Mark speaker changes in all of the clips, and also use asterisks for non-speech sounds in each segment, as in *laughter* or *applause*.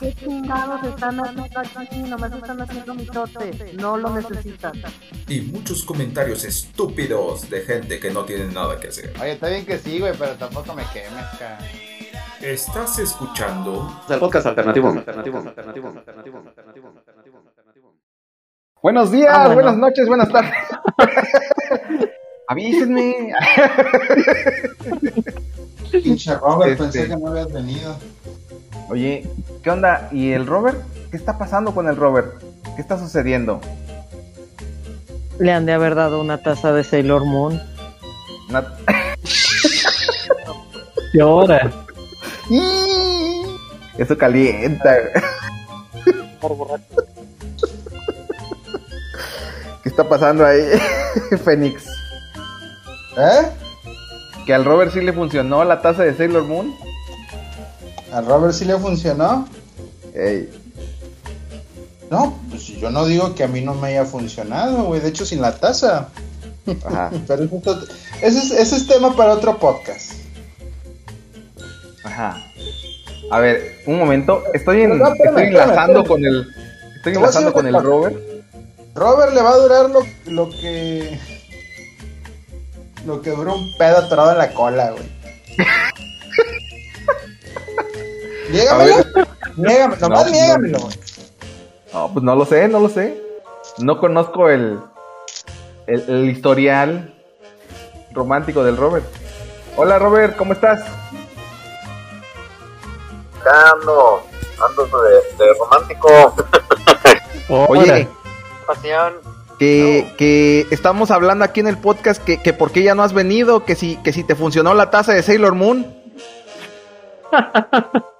Speaker 1: ¿Qué chingados están haciendo aquí? Nomás están haciendo mitote. No lo necesitan.
Speaker 2: y muchos comentarios estúpidos de gente que no tiene nada que hacer.
Speaker 3: Oye, está bien que sí, güey, pero tampoco me quemes, cara.
Speaker 2: Estás escuchando
Speaker 4: El podcast alternativo. Alternativo. Alternativo. Alternativo. Alternativo. Alternativo.
Speaker 3: Buenos días,
Speaker 1: Ah, bueno.
Speaker 3: buenas noches, buenas tardes. *laughs* Avísenme.
Speaker 5: Pinche Robert,
Speaker 3: Este.
Speaker 5: pensé que no habías venido.
Speaker 3: Oye, ¿qué onda? ¿Y el Robert? ¿Qué está pasando con el Robert? ¿Qué está sucediendo?
Speaker 1: Le han de haber dado una taza de Sailor Moon.
Speaker 3: Una-
Speaker 1: ¿Qué hora?
Speaker 3: Eso calienta. ¿Qué está pasando ahí, *laughs* Fénix?
Speaker 5: ¿Eh?
Speaker 3: ¿Que al Robert sí le funcionó la taza de Sailor Moon?
Speaker 5: ¿A Robert sí le funcionó?
Speaker 3: Ey,
Speaker 5: No, pues yo no digo que a mí no me haya funcionado, güey. De hecho, sin la taza.
Speaker 3: ajá, *laughs*
Speaker 5: Pero ese, es, ese es tema para otro podcast.
Speaker 3: ajá. A ver, un momento. Estoy, en,
Speaker 5: No, no, espérame,
Speaker 3: estoy enlazando
Speaker 5: espérame,
Speaker 3: con el. Estoy enlazando con el. Robert.
Speaker 5: Robert le va a durar lo, lo que. Lo que dura un pedo atorado en la cola, güey. *laughs* Niégamelo.
Speaker 3: ver.
Speaker 5: Niégame, nomás
Speaker 3: No,
Speaker 5: niégamelo, güey.
Speaker 3: No, pues no lo sé, no lo sé. No conozco el, el, el historial romántico del Robert. Hola Robert, ¿cómo estás?
Speaker 6: ando, ando de, de romántico, *laughs*
Speaker 3: Oye,
Speaker 6: pasión.
Speaker 3: que, que estamos hablando aquí en el podcast que, que por qué ya no has venido, que si, que si te funcionó la taza de Sailor Moon. *laughs*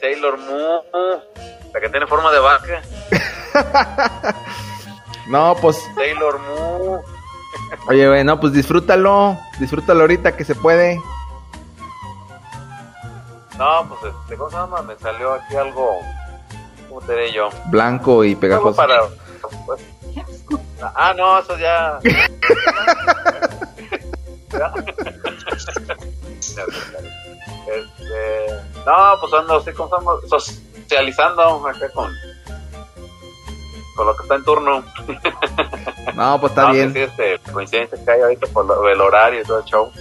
Speaker 6: Sailor Moon, la que tiene forma de vaca. *laughs*
Speaker 3: No, pues,
Speaker 6: Sailor Moon.
Speaker 3: oye, güey, no, pues disfrútalo, disfrútalo ahorita que se puede.
Speaker 6: No, pues, este, ¿cómo se llama? Me salió aquí algo, ¿cómo te diré yo?
Speaker 3: Blanco y pegajoso.
Speaker 6: para... pues, ah, no, eso ya... *laughs* Este, no, pues ando así, ¿cómo se llama? Socializando acá con... Con lo que está en turno.
Speaker 3: No, pues está
Speaker 6: No,
Speaker 3: bien,
Speaker 6: sí, este, coincidencia que hay ahorita por lo- el horario y todo el show.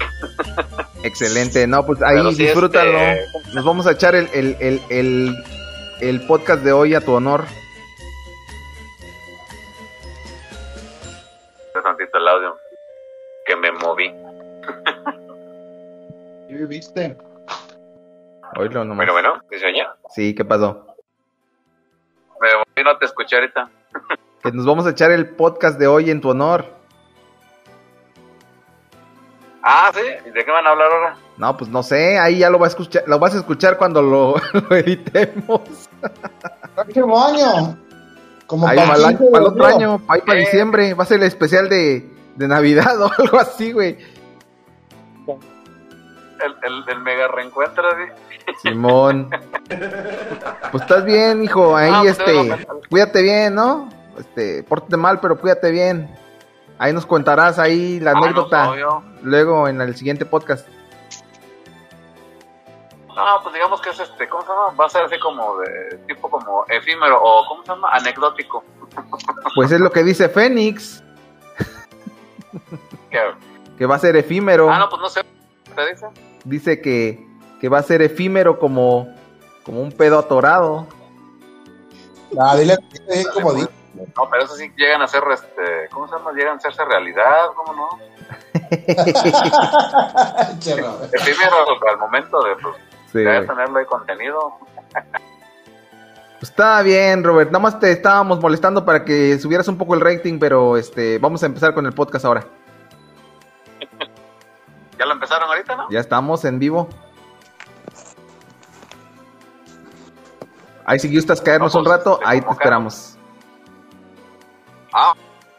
Speaker 3: excelente. No, pues ahí
Speaker 6: sí,
Speaker 3: disfrútalo.
Speaker 6: este,
Speaker 3: Nos vamos a echar el, el, el, el, el podcast de hoy a tu honor.
Speaker 6: tantito el audio que me moví.
Speaker 5: ¿Qué viviste?
Speaker 3: Oílo nomás.
Speaker 6: Bueno, bueno, ¿te sueña?
Speaker 3: Sí, ¿qué pasó?
Speaker 6: Me moví, no te escuché ahorita. *laughs*
Speaker 3: Que nos vamos a echar el podcast de hoy en tu honor.
Speaker 6: Ah, sí, ¿y de qué van a hablar ahora?
Speaker 3: No, pues no sé, ahí ya lo vas a escuchar, lo vas a escuchar cuando lo, *laughs* lo editemos.
Speaker 5: Próximo año. Como
Speaker 3: Ahí
Speaker 5: para el
Speaker 3: el,
Speaker 5: 15 de
Speaker 3: para el otro año, ahí para
Speaker 6: Eh.
Speaker 3: diciembre, va a ser el especial de, de Navidad *laughs* o algo así, güey.
Speaker 6: El, el, el mega reencuentro, ¿sí?
Speaker 3: Simón. Pues estás bien, hijo, ahí
Speaker 6: Ah, pues,
Speaker 3: este, cuídate bien, ¿no? Este, pórtate mal, pero cuídate bien. Ahí nos contarás ahí la
Speaker 6: Ah, no,
Speaker 3: anécdota
Speaker 6: obvio.
Speaker 3: luego en el siguiente podcast.
Speaker 6: No, pues digamos que es este, ¿cómo se llama? Va a ser así como de tipo como efímero o ¿cómo se llama? Anecdótico.
Speaker 3: Pues es lo que dice Fénix,
Speaker 6: Que-
Speaker 3: que va a ser efímero.
Speaker 6: Ah, no, pues no sé. ¿Te dice?
Speaker 3: Dice que, que va a ser efímero como, como un pedo atorado.
Speaker 5: Ah, dile, dile como di.
Speaker 6: No, pero eso sí llegan a ser, este, ¿cómo se llama? Llegan a hacerse realidad, ¿cómo no? *laughs* Efímero al momento de, pues,
Speaker 3: Sí, güey.
Speaker 6: tenerlo ahí contenido.
Speaker 3: Pues está bien, Robert. Nada más te estábamos molestando para que subieras un poco el rating, pero este, vamos a empezar con el podcast ahora.
Speaker 6: Ya lo empezaron ahorita, ¿no?
Speaker 3: Ya estamos en vivo. Ahí si gustas caernos un
Speaker 6: Vamos,
Speaker 3: rato, ahí te esperamos.
Speaker 6: Ah,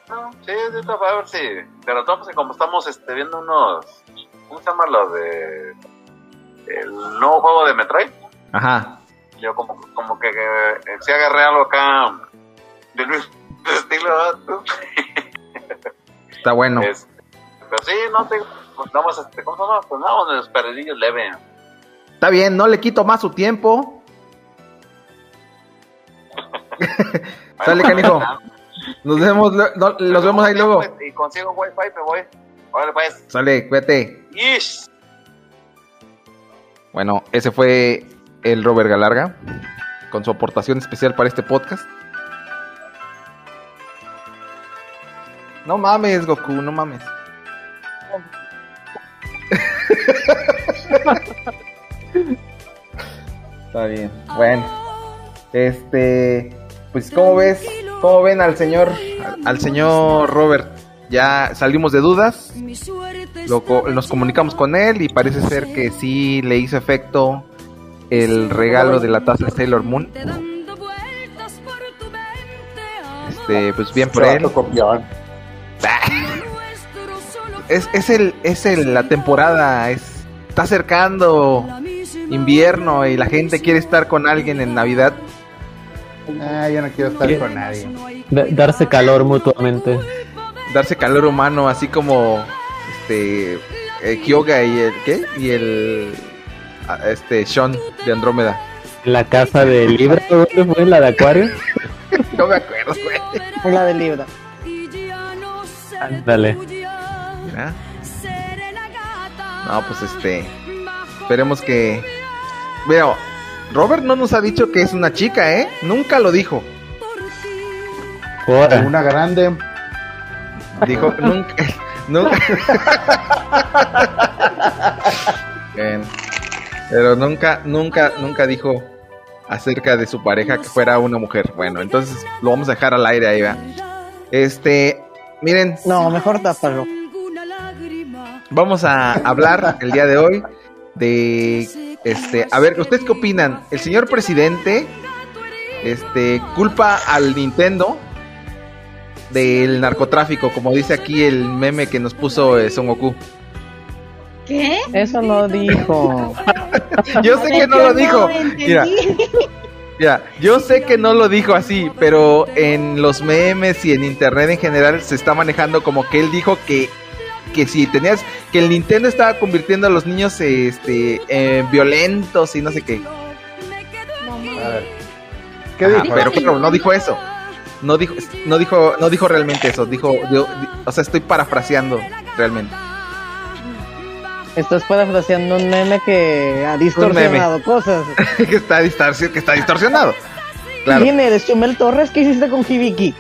Speaker 6: no, sí, ahorita voy a ver si. Pero estamos, como estamos este, viendo unos ¿cómo se llama lo de el nuevo juego de Metroid?
Speaker 3: Ajá.
Speaker 6: Yo como, como que eh, sí agarré algo acá del mismo *laughs* estilo.
Speaker 3: Está bueno.
Speaker 6: Este, pero sí, no te, pues este, ¿cómo se llama? Pues más desperdillos leve.
Speaker 3: Está bien, no le quito más su tiempo. *laughs* Sale, canijo. *laughs* Nos vemos, lo- no- nos vemos ahí luego.
Speaker 6: Y consigo un wifi, me voy. Órale, pues.
Speaker 3: Sale, cuídate.
Speaker 6: Ish.
Speaker 3: Bueno, ese fue el Robert Galarga con su aportación especial para este podcast. No mames, Goku, no mames. Está bien. Bueno, este, pues cómo ves, cómo ven al señor, al, al señor Robert. Ya salimos de dudas, lo co- nos comunicamos con él y parece ser que sí le hizo efecto el regalo de la taza de Sailor Moon. Este, pues bien por él. Es, es el, es el, la temporada, es, está acercando invierno y la gente quiere estar con alguien en Navidad.
Speaker 5: Ah, yo no quiero estar con nadie.
Speaker 7: Da- darse calor mutuamente.
Speaker 3: darse calor humano, así como este eh, Kyoga y el ¿qué? y el ah, este Sean de Andrómeda.
Speaker 7: La casa de Libra, ¿dónde fue? ¿La de Acuario? *laughs*
Speaker 3: No me acuerdo, güey.
Speaker 1: La de Libra.
Speaker 7: Dale.
Speaker 3: No, pues este esperemos que veo Robert no nos ha dicho que es una chica, ¿eh? Nunca lo dijo.
Speaker 7: Ahora.
Speaker 5: Una grande.
Speaker 3: Dijo nunca *laughs* nunca Bien. Pero nunca nunca nunca dijo acerca de su pareja que fuera una mujer. Bueno, entonces lo vamos a dejar al aire ahí, va. Este, miren,
Speaker 1: No, mejor tápalo.
Speaker 3: Vamos a hablar el día de hoy de este, a ver, ¿ustedes qué opinan? El señor presidente este culpa al Nintendo del narcotráfico, como dice aquí el meme que nos puso eh, Son Goku.
Speaker 8: ¿Qué?
Speaker 1: Eso no dijo. *laughs*
Speaker 3: Yo sé que no lo dijo. Mira, mira, yo sé que no lo dijo así, pero en los memes y en internet en general se está manejando como que él dijo que que si tenías que el Nintendo estaba convirtiendo a los niños este eh, violentos y no sé qué.
Speaker 5: A ver. ¿Qué
Speaker 3: Ajá,
Speaker 5: dijo?
Speaker 3: pero, pero no dijo eso. No dijo no dijo no dijo realmente eso, dijo di- o sea, estoy parafraseando realmente.
Speaker 1: Estás parafraseando un meme que ha distorsionado cosas. *laughs*
Speaker 3: que está que está distorsionado. Claro.
Speaker 1: ¿Quién eres? Chumel Torres, ¿qué hiciste con Hibiki?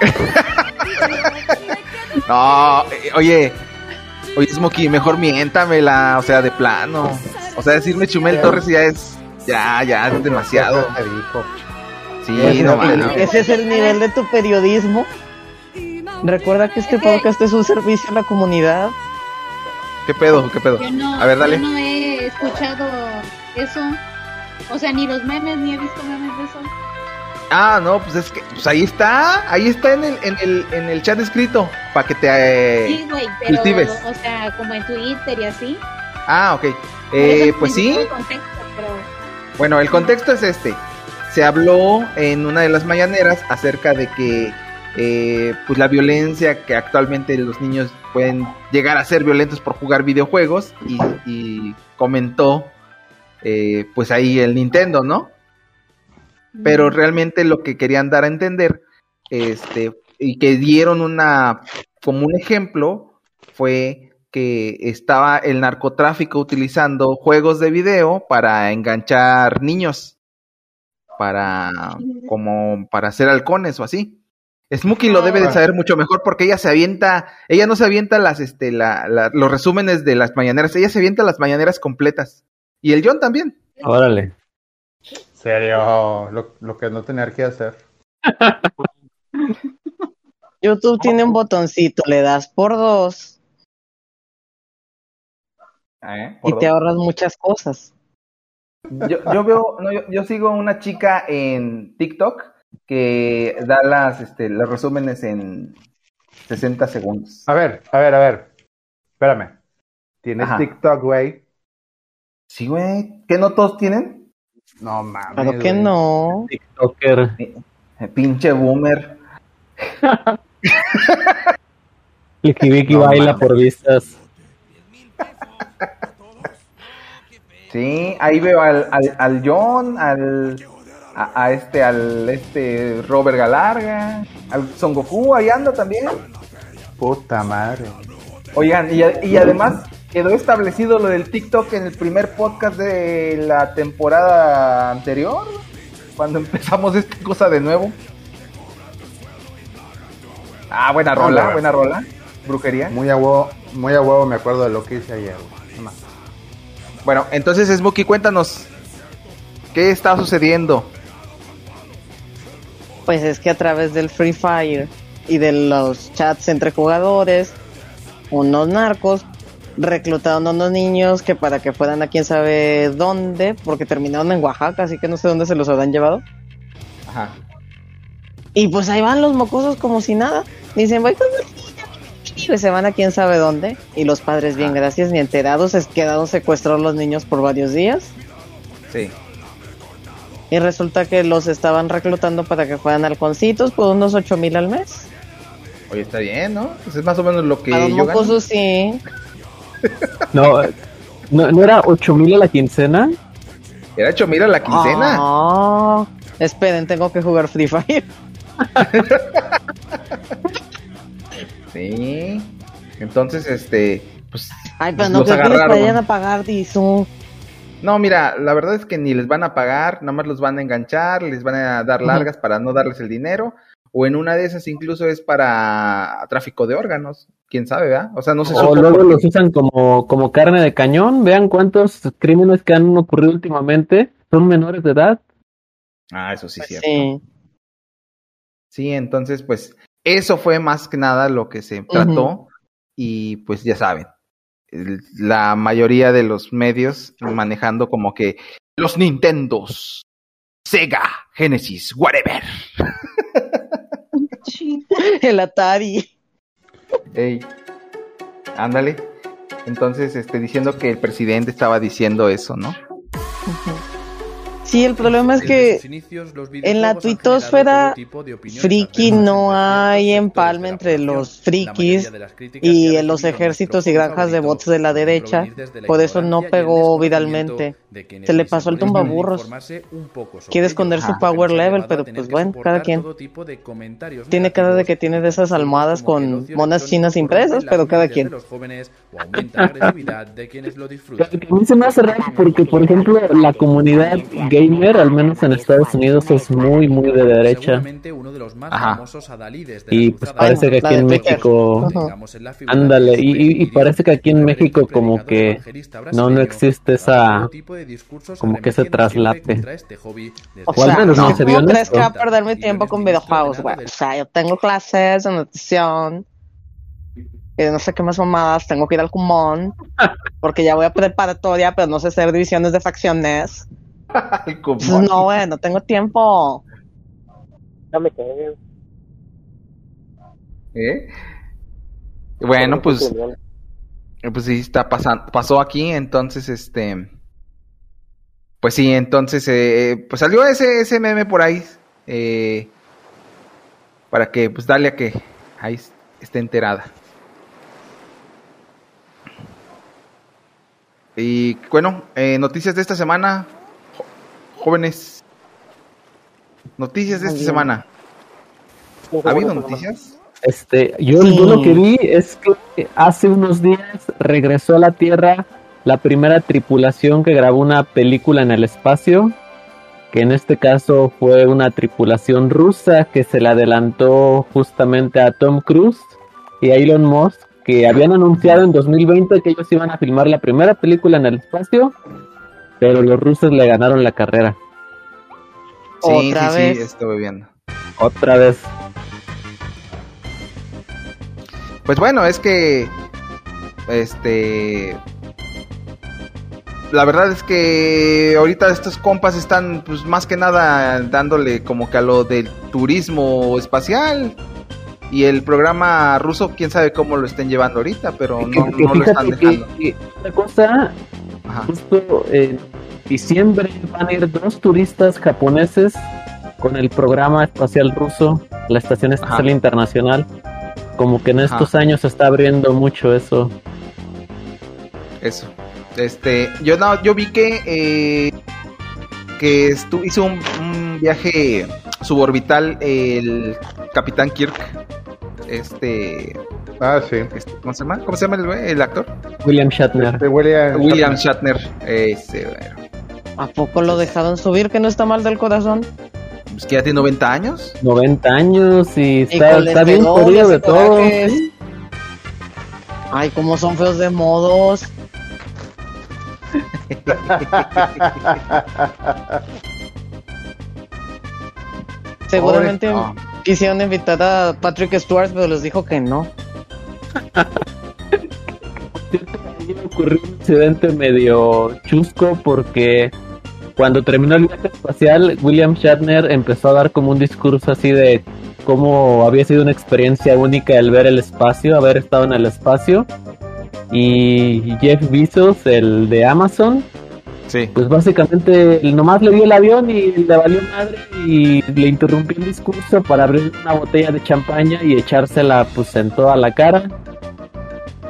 Speaker 1: *laughs*
Speaker 3: No, eh, oye, oye, Smokey, mejor miéntamela, o sea, de plano. O sea, decirme Chumel Torres ya es, ya, ya es demasiado. Sí, no mames.
Speaker 1: Ese es el nivel de tu periodismo. Recuerda que este podcast es un servicio a la comunidad.
Speaker 3: ¿Qué pedo? ¿Qué pedo?
Speaker 8: Yo no,
Speaker 3: A ver, dale.
Speaker 8: yo no he escuchado eso. O sea, ni los memes, ni he visto memes de eso.
Speaker 3: Ah, no, pues es que, pues ahí está, ahí está en el, en el, en el chat escrito, para que te... eh,
Speaker 8: Sí, güey, pero,
Speaker 3: cultives.
Speaker 8: o sea, como en Twitter y así.
Speaker 3: Ah, ok. Eh, pues sí,
Speaker 8: necesito el contexto, pero
Speaker 3: Bueno, el contexto es este. Se habló en una de las mañaneras acerca de que eh, pues la violencia que actualmente los niños pueden llegar a ser violentos por jugar videojuegos y, y comentó eh, pues ahí el Nintendo, ¿no? Pero realmente lo que querían dar a entender, este, y que dieron una como un ejemplo fue que estaba el narcotráfico utilizando juegos de video para enganchar niños, para como para hacer halcones o así. Smokey lo debe de saber mucho mejor porque ella se avienta, ella no se avienta las, este, la, la- los resúmenes de las mañaneras, ella se avienta las mañaneras completas. Y el John también.
Speaker 7: Órale.
Speaker 5: Serio, lo, lo que no tener que hacer. *laughs*
Speaker 1: YouTube tiene un botoncito, le das por dos y te ahorras muchas cosas.
Speaker 3: Yo, yo veo, no, yo, yo sigo una chica en TikTok que da las, este, los resúmenes en 60 segundos.
Speaker 5: A ver, a ver, a ver. Espérame.
Speaker 9: tienes
Speaker 3: Ajá.
Speaker 9: TikTok, güey.
Speaker 3: Sí, güey. ¿Qué no todos tienen?
Speaker 9: No mames.
Speaker 10: Claro que
Speaker 9: güey.
Speaker 10: no.
Speaker 7: TikToker.
Speaker 3: Eh, Pinche boomer.
Speaker 7: El Kibiki
Speaker 3: No
Speaker 7: baila
Speaker 3: mames.
Speaker 7: por vistas.
Speaker 3: Sí, ahí veo al, al, al John, al a, a este, al este Robert Galarga, al Son Goku, ahí anda también.
Speaker 9: Puta madre.
Speaker 3: Oigan, y, y además quedó establecido lo del TikTok en el primer podcast de la temporada anterior, cuando *laughs* empezamos esta cosa de nuevo. Ah, buena rola,
Speaker 9: güey.
Speaker 3: buena rola. Brujería.
Speaker 9: Muy a huevo, muy a huevo me acuerdo de lo que hice ayer. No.
Speaker 3: Bueno, entonces Smokey, cuéntanos. ¿Qué está sucediendo?
Speaker 10: Pues es que a través del Free Fire y de los chats entre jugadores, unos narcos reclutaron a unos niños que para que fueran a quién sabe dónde, porque terminaron en Oaxaca, así que no sé dónde se los habrán llevado.
Speaker 3: Ajá.
Speaker 10: Y pues ahí van los mocosos como si nada. Dicen, voy con mi niña, mi niña", y se van a quién sabe dónde. Y los padres, bien, gracias, ni enterados, se quedaron secuestrados los niños por varios días.
Speaker 3: Sí.
Speaker 10: Y resulta que los estaban reclutando para que fueran halconcitos por unos 8 mil al mes.
Speaker 3: Oye, está bien, ¿no? Pues es más o menos lo que
Speaker 10: a los
Speaker 3: yo gano.
Speaker 10: mocosos sí.
Speaker 7: No, no, ¿no era 8000 a la quincena?
Speaker 3: Era hecho, mira la quincena.
Speaker 10: Ah, esperen, tengo que jugar Free Fire. *laughs*
Speaker 3: Sí. Entonces, este, pues.
Speaker 10: Ay, pero no creo que les vayan a pagar, Dizu.
Speaker 3: No, mira, la verdad es que ni les van a pagar, nada más los van a enganchar, les van a dar largas para no darles el dinero, o en una de esas incluso es para tráfico de órganos, quién sabe, ¿verdad? O sea, no se
Speaker 7: O luego los usan como, como carne de cañón. Vean cuántos crímenes que han ocurrido últimamente son menores de edad.
Speaker 3: Ah, eso sí es cierto.
Speaker 10: Sí.
Speaker 3: Sí, entonces, pues, eso fue más que nada lo que se trató, y pues ya saben, la mayoría de los medios manejando como que los Nintendos, Sega, Genesis, whatever. *laughs* *laughs*
Speaker 10: El Atari.
Speaker 3: Ey, ándale. Entonces, este, diciendo que el presidente estaba diciendo eso, ¿no?
Speaker 10: Sí, el problema es que en la tuitosfera friki no hay empalme entre los frikis y en los ejércitos y granjas de bots de la derecha. Por eso no pegó viralmente. Se le pasó el tumbaburros. Quiere esconder su power level, pero pues bueno, cada quien. Tiene cara de que tiene de esas almohadas con monas chinas impresas, pero cada quien.
Speaker 7: Que a mí se me hace raro porque, por ejemplo, la comunidad gamer, al menos en Estados Unidos, es muy, muy de derecha.
Speaker 3: Ajá.
Speaker 7: Y pues parece que aquí
Speaker 10: de
Speaker 7: en. México, ándale, y, y- parece que aquí en México como que no, no existe esa, como que ese traslape.
Speaker 10: O
Speaker 7: O al
Speaker 10: sea,
Speaker 7: menos no
Speaker 10: no
Speaker 7: se vio
Speaker 10: crees que va a perder mi tiempo con videojuegos, güey. O sea, yo tengo clases de nutrición. Y de no sé qué más mamadas. Tengo que ir al Kumon. Porque ya voy a preparatoria, pero no sé hacer divisiones de facciones. *laughs* Pues no, güey, no tengo tiempo.
Speaker 11: No me cagues.
Speaker 3: ¿Eh? Bueno, pues, pues sí está pasando, pasó aquí, entonces, este, pues sí, entonces, eh, pues salió ese, ese meme por ahí, eh, para que, pues, dale a que ahí esté enterada. Y bueno, eh, noticias de esta semana, jóvenes. Noticias de esta semana. ¿Ha habido noticias?
Speaker 7: Este, yo, yo lo que vi es que hace unos días regresó a la Tierra la primera tripulación que grabó una película en el espacio, que en este caso fue una tripulación rusa que se le adelantó justamente a Tom Cruise y a Elon Musk, que habían anunciado en 2020 que ellos iban a filmar la primera película en el espacio, pero los rusos le ganaron la carrera.
Speaker 3: Sí,
Speaker 10: Otra
Speaker 3: sí,
Speaker 10: vez.
Speaker 3: sí, estuve viendo.
Speaker 7: Otra vez.
Speaker 3: Pues bueno, es que. Este. La verdad es que ahorita estos compas están, pues más que nada, dándole como que a lo del turismo espacial. Y el programa ruso, quién sabe cómo lo estén llevando ahorita, pero no, no lo están dejando.
Speaker 7: Una cosa, justo en diciembre van a ir dos turistas japoneses con el programa espacial ruso, la Estación Espacial Internacional. Como que en estos años se está abriendo mucho eso.
Speaker 3: Eso. Este, yo no, yo vi que eh, que hizo un, viaje suborbital el Capitán Kirk. Este.
Speaker 9: Ah, sí.
Speaker 3: Este, ¿Cómo se llama? ¿Cómo se llama el, el actor?
Speaker 7: William Shatner.
Speaker 3: Este, William, Shatner. Este,
Speaker 10: ¿A poco lo dejaron subir que no está mal del corazón?
Speaker 3: Pues que ya tiene 90 años.
Speaker 7: 90 años y está, está bien jodido de todo.
Speaker 10: Ay, cómo son feos de modos. *laughs* Seguramente quisieron invitar a Patrick Stewart, pero les dijo que no.
Speaker 7: ocurrió un incidente medio chusco porque cuando terminó el viaje espacial, William Shatner empezó a dar como un discurso así de cómo había sido una experiencia única el ver el espacio, haber estado en el espacio y Jeff Bezos, el de Amazon,
Speaker 3: sí.
Speaker 7: pues básicamente nomás le dio el avión y le valió madre y le interrumpió el discurso para abrir una botella de champaña y echársela pues en toda la cara.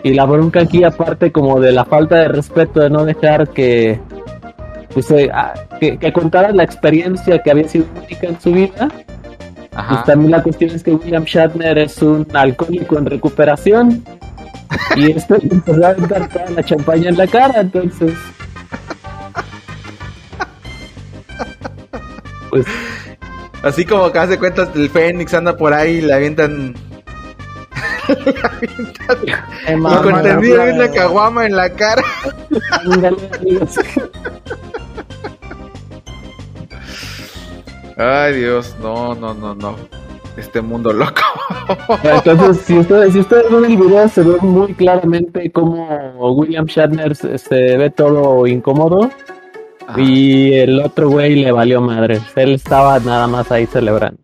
Speaker 7: Y la bronca aquí aparte como de la falta de respeto de no dejar que pues eh, ah, que, contara la experiencia que había sido única en su vida. Pues también la cuestión es que William Shatner es un alcohólico en recuperación *laughs* y esto empezó a aventar toda la champaña en la cara, entonces. *laughs*
Speaker 3: Pues. Así como que hace cuentas el Fénix anda por ahí y le avientan. le *laughs* avientan. y con entendido una caguama en la cara. Ay Dios, no, no, no, no este mundo loco.
Speaker 7: Entonces, si ustedes, si ustedes ven el video, se ve muy claramente cómo William Shatner se, ve todo incómodo. Y el otro güey le valió madre. Él estaba nada más ahí celebrando.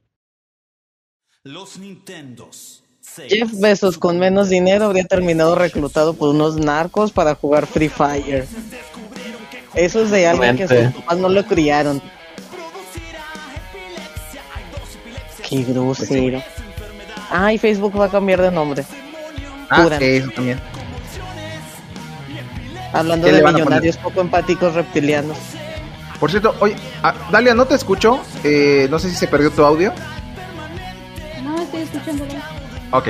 Speaker 10: Los Nintendos. Jeff Bezos con menos dinero habría terminado reclutado por unos narcos para jugar Free Fire. Eso es de alguien que sus papás no lo criaron. Qué grosero. Ay, Facebook va a cambiar de nombre.
Speaker 3: Ah, sí, eso también.
Speaker 10: Hablando de millonarios poco empáticos reptilianos.
Speaker 3: Por cierto, oye, ah, Dalia, no te escucho. Eh, no sé si se perdió tu audio.
Speaker 8: No, estoy escuchándolo.
Speaker 3: Ok.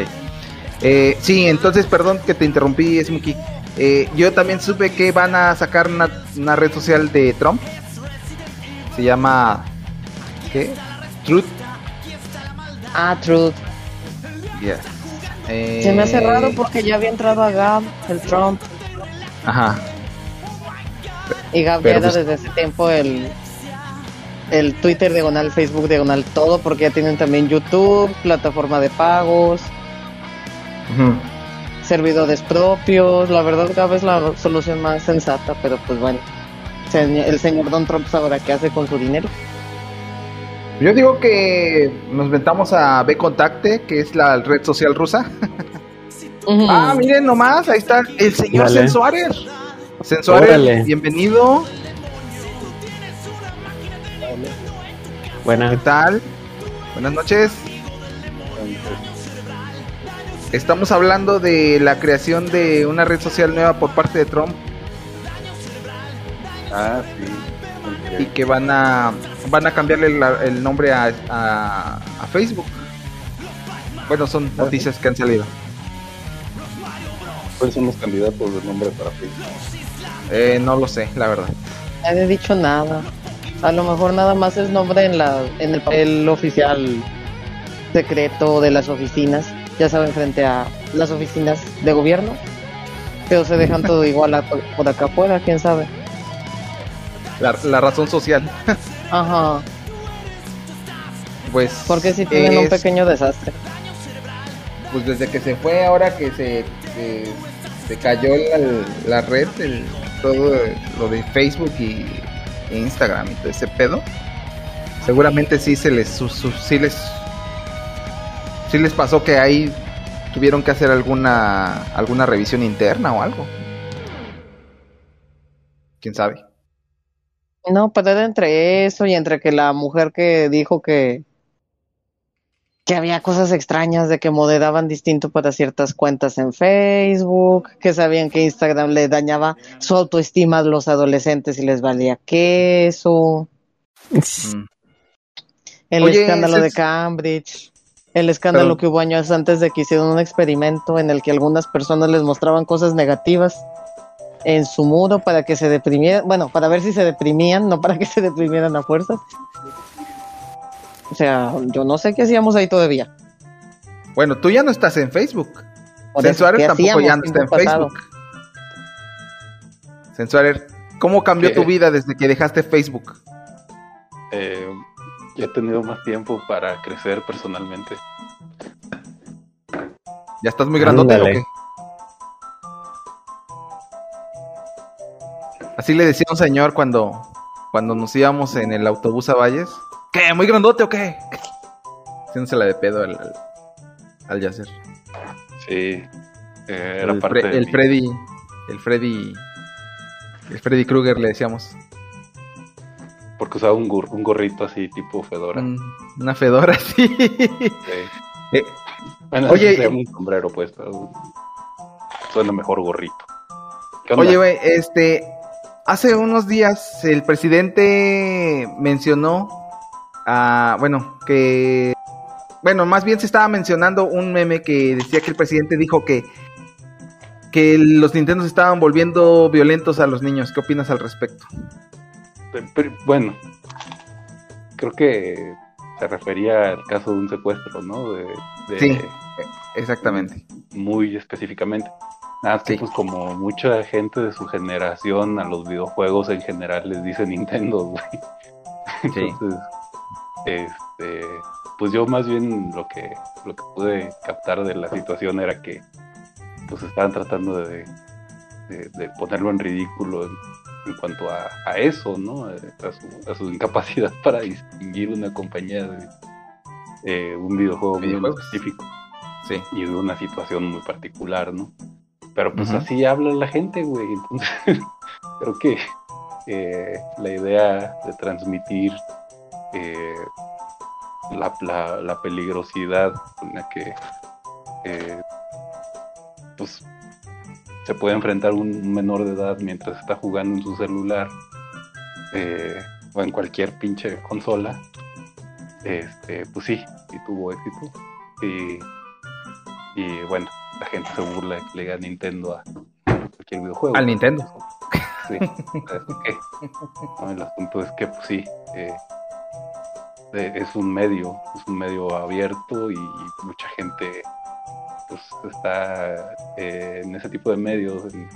Speaker 3: Eh, sí, entonces, perdón que te interrumpí, Smokey. Eh, yo también supe que van a sacar una, una red social de Trump. Se llama. ¿Qué? Truth
Speaker 10: Ah, Truth. Se me hace raro eh, porque ya había entrado a Gab, el Trump.
Speaker 3: Ajá.
Speaker 10: Y Gab ya era pues desde ese tiempo el, el Twitter diagonal, Facebook diagonal, todo, porque ya tienen también YouTube, plataforma de pagos, servidores propios. La verdad, Gab es la solución más sensata, pero pues bueno, el señor Don Trump sabrá qué hace con su dinero.
Speaker 3: Yo digo que nos metamos a B Contacte, que es la red social rusa. *laughs* Ah, miren nomás, ahí está el señor Sensuárez. Sensuárez, bienvenido.
Speaker 7: Buenas.
Speaker 3: ¿Qué tal? Buenas noches. Estamos hablando de la creación de una red social nueva por parte de Trump.
Speaker 9: Ah, sí
Speaker 3: y que van a van a cambiarle el nombre a, a, Facebook. Bueno, son noticias que han salido.
Speaker 9: ¿Cuáles son los candidatos de nombre para Facebook?
Speaker 3: Eh, no lo sé, la verdad.
Speaker 10: Nadie ha dicho nada. A lo mejor nada más es nombre en la en el papel oficial secreto de las oficinas, ya saben, frente a las oficinas de gobierno. Pero se dejan todo *laughs* igual por acá afuera, quién sabe
Speaker 3: la, razón social.
Speaker 10: Ajá.
Speaker 3: Pues.
Speaker 10: Porque si tienen un pequeño desastre.
Speaker 3: Pues desde que se fue, ahora que se, se, cayó la, red, todo lo de Facebook y Instagram y todo ese pedo, seguramente sí se les, sí les, ¿Sí les pasó que ahí tuvieron que hacer alguna alguna revisión interna o algo? ¿Quién sabe?
Speaker 10: No, pero era entre eso y entre que la mujer que dijo que que había cosas extrañas de que moderaban distinto para ciertas cuentas en Facebook, que sabían que Instagram le dañaba su autoestima a los adolescentes y les valía queso. Mm. El escándalo de Cambridge. El escándalo que hubo años antes de que hicieron un experimento en el que algunas personas les mostraban cosas negativas en su muro para que se deprimieran, bueno, para ver si se deprimían, no para que se deprimieran a fuerzas. O sea, yo no sé qué hacíamos ahí todavía.
Speaker 3: Bueno, tú ya no estás en Facebook. Sensuarer tampoco ya no está en Facebook. Sensuarer, ¿cómo cambió tu vida desde que dejaste Facebook?
Speaker 12: Eh, ya he tenido más tiempo para crecer personalmente.
Speaker 3: ¿Ya estás muy grandote o qué? Así le decía un señor cuando, cuando nos íbamos en el autobús a Valles. ¿Qué? ¿Muy grandote o qué? Haciéndose la de pedo al, al, Yacer.
Speaker 12: Sí. Eh, era
Speaker 3: el,
Speaker 12: parte
Speaker 3: el Freddy. El Freddy. El Freddy Krueger le decíamos.
Speaker 12: Porque usaba un, un gorrito así, tipo Fedora.
Speaker 3: una Fedora, *laughs* sí. sí.
Speaker 12: Eh, bueno, oye. un sombrero, pues. Suena mejor gorrito.
Speaker 3: Oye, güey, este. Hace unos días el presidente mencionó Ah, bueno, que... Bueno, más bien se estaba mencionando un meme que decía que el presidente dijo que que los Nintendo estaban volviendo violentos a los niños. ¿Qué opinas al respecto?
Speaker 12: bueno, creo que se refería al caso de un secuestro, ¿no? De,
Speaker 3: sí, exactamente.
Speaker 12: Muy específicamente. Nada, que pues como mucha gente de su generación a los videojuegos en general les dice Nintendo, güey. *laughs* Entonces, este, pues yo más bien lo que, lo que pude captar de la situación era que pues estaban tratando de, de, ponerlo en ridículo en, cuanto a, a, eso, ¿no? A su, incapacidad *laughs* para distinguir una compañía de eh, un videojuego muy específico
Speaker 3: sí.
Speaker 12: y de una situación muy particular, ¿no? Pero pues así habla la gente, güey. Entonces, *laughs* creo que eh, la idea de transmitir eh, la, la, peligrosidad con la que eh, pues, se puede enfrentar un menor de edad mientras está jugando en su celular eh, o en cualquier pinche consola, este, pues sí, sí tuvo éxito. Y, y bueno, la gente se burla de que le diga Nintendo a cualquier videojuego.
Speaker 3: Al Nintendo.
Speaker 12: Sí, el asunto es que, pues sí, eh, es un medio, es un medio abierto y mucha gente pues está eh, en ese tipo de medios, en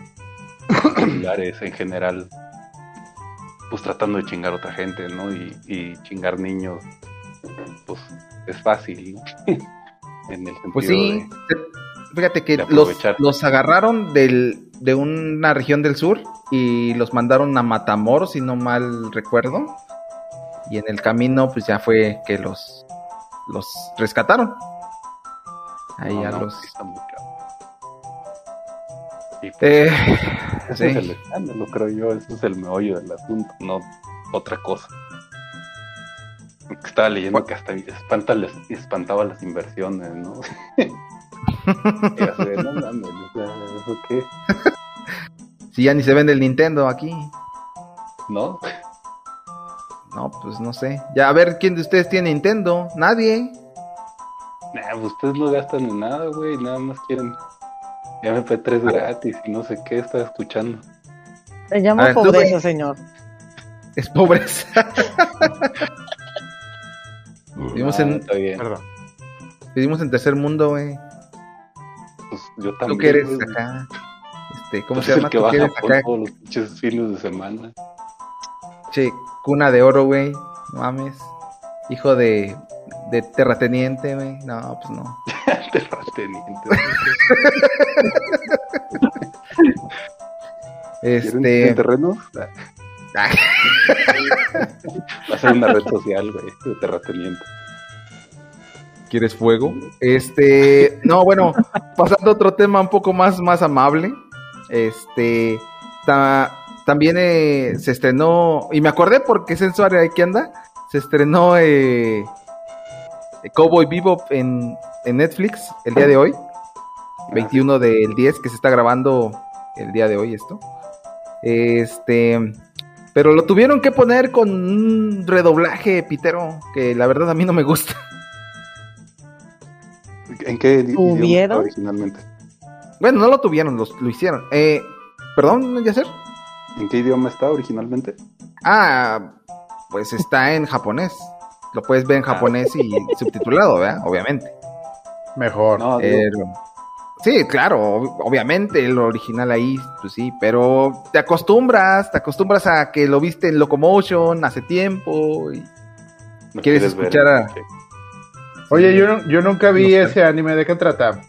Speaker 12: celulares en general, pues tratando de chingar a otra gente, ¿no? Y, chingar niños, pues es fácil, *laughs* en el sentido
Speaker 3: Pues sí, fíjate que los, los agarraron del, de una región del sur y los mandaron a Matamoros, si no mal recuerdo y en el camino pues ya fue que los los rescataron. Ahí a los
Speaker 12: pues, eh, ese es el escándalo creo yo ese es el meollo del asunto no otra cosa. Estaba leyendo que hasta espanta, espantaba las inversiones no *laughs*
Speaker 3: si *laughs* ya ni se vende el Nintendo aquí.
Speaker 12: No
Speaker 3: no, pues no sé. Ya, a ver, ¿quién de ustedes tiene Nintendo? Nadie.
Speaker 12: Nah, pues ustedes no gastan en nada, güey. Nada más quieren MP3 gratis y no sé qué está escuchando.
Speaker 10: Se llama pobreza, señor.
Speaker 3: Es pobreza. *laughs* Vivimos en.
Speaker 12: Perdón.
Speaker 3: Vivimos en tercer mundo, güey.
Speaker 12: Pues yo también.
Speaker 3: ¿Tú qué eres acá? Este, ¿Cómo se llama?
Speaker 12: que baja por todos los pinches fines de semana.
Speaker 3: Che, cuna de oro, güey. No mames. Hijo de, de terrateniente, güey. No, pues no. *laughs*
Speaker 12: terrateniente.
Speaker 3: este.
Speaker 12: terreno? *laughs* Va a ser una red social, güey, de terrateniente.
Speaker 3: ¿Quieres fuego? Este, no, bueno, pasando a otro tema un poco más, más amable. Este, también eh, se estrenó, y me acordé porque Sensuaria aquí anda, se estrenó eh, Cowboy Bebop en, en Netflix el día de hoy, 21 del 10, que se está grabando el día de hoy esto. Este, pero lo tuvieron que poner con un redoblaje pitero que la verdad a mí no me gusta.
Speaker 12: ¿En qué idioma originalmente?
Speaker 3: Bueno, no lo tuvieron, lo, hicieron. Eh, Perdón, Yacer.
Speaker 12: ¿En qué idioma está originalmente?
Speaker 3: Ah, pues está en japonés. Lo puedes ver en ah. japonés y subtitulado, ¿verdad? Obviamente.
Speaker 9: Mejor.
Speaker 3: Sí, claro, obviamente el original ahí, pues sí, pero te acostumbras, te acostumbras a que lo viste en Locomotion hace tiempo y quieres escuchar a...
Speaker 9: Oye, yo, yo nunca vi ese anime, ¿de qué trata?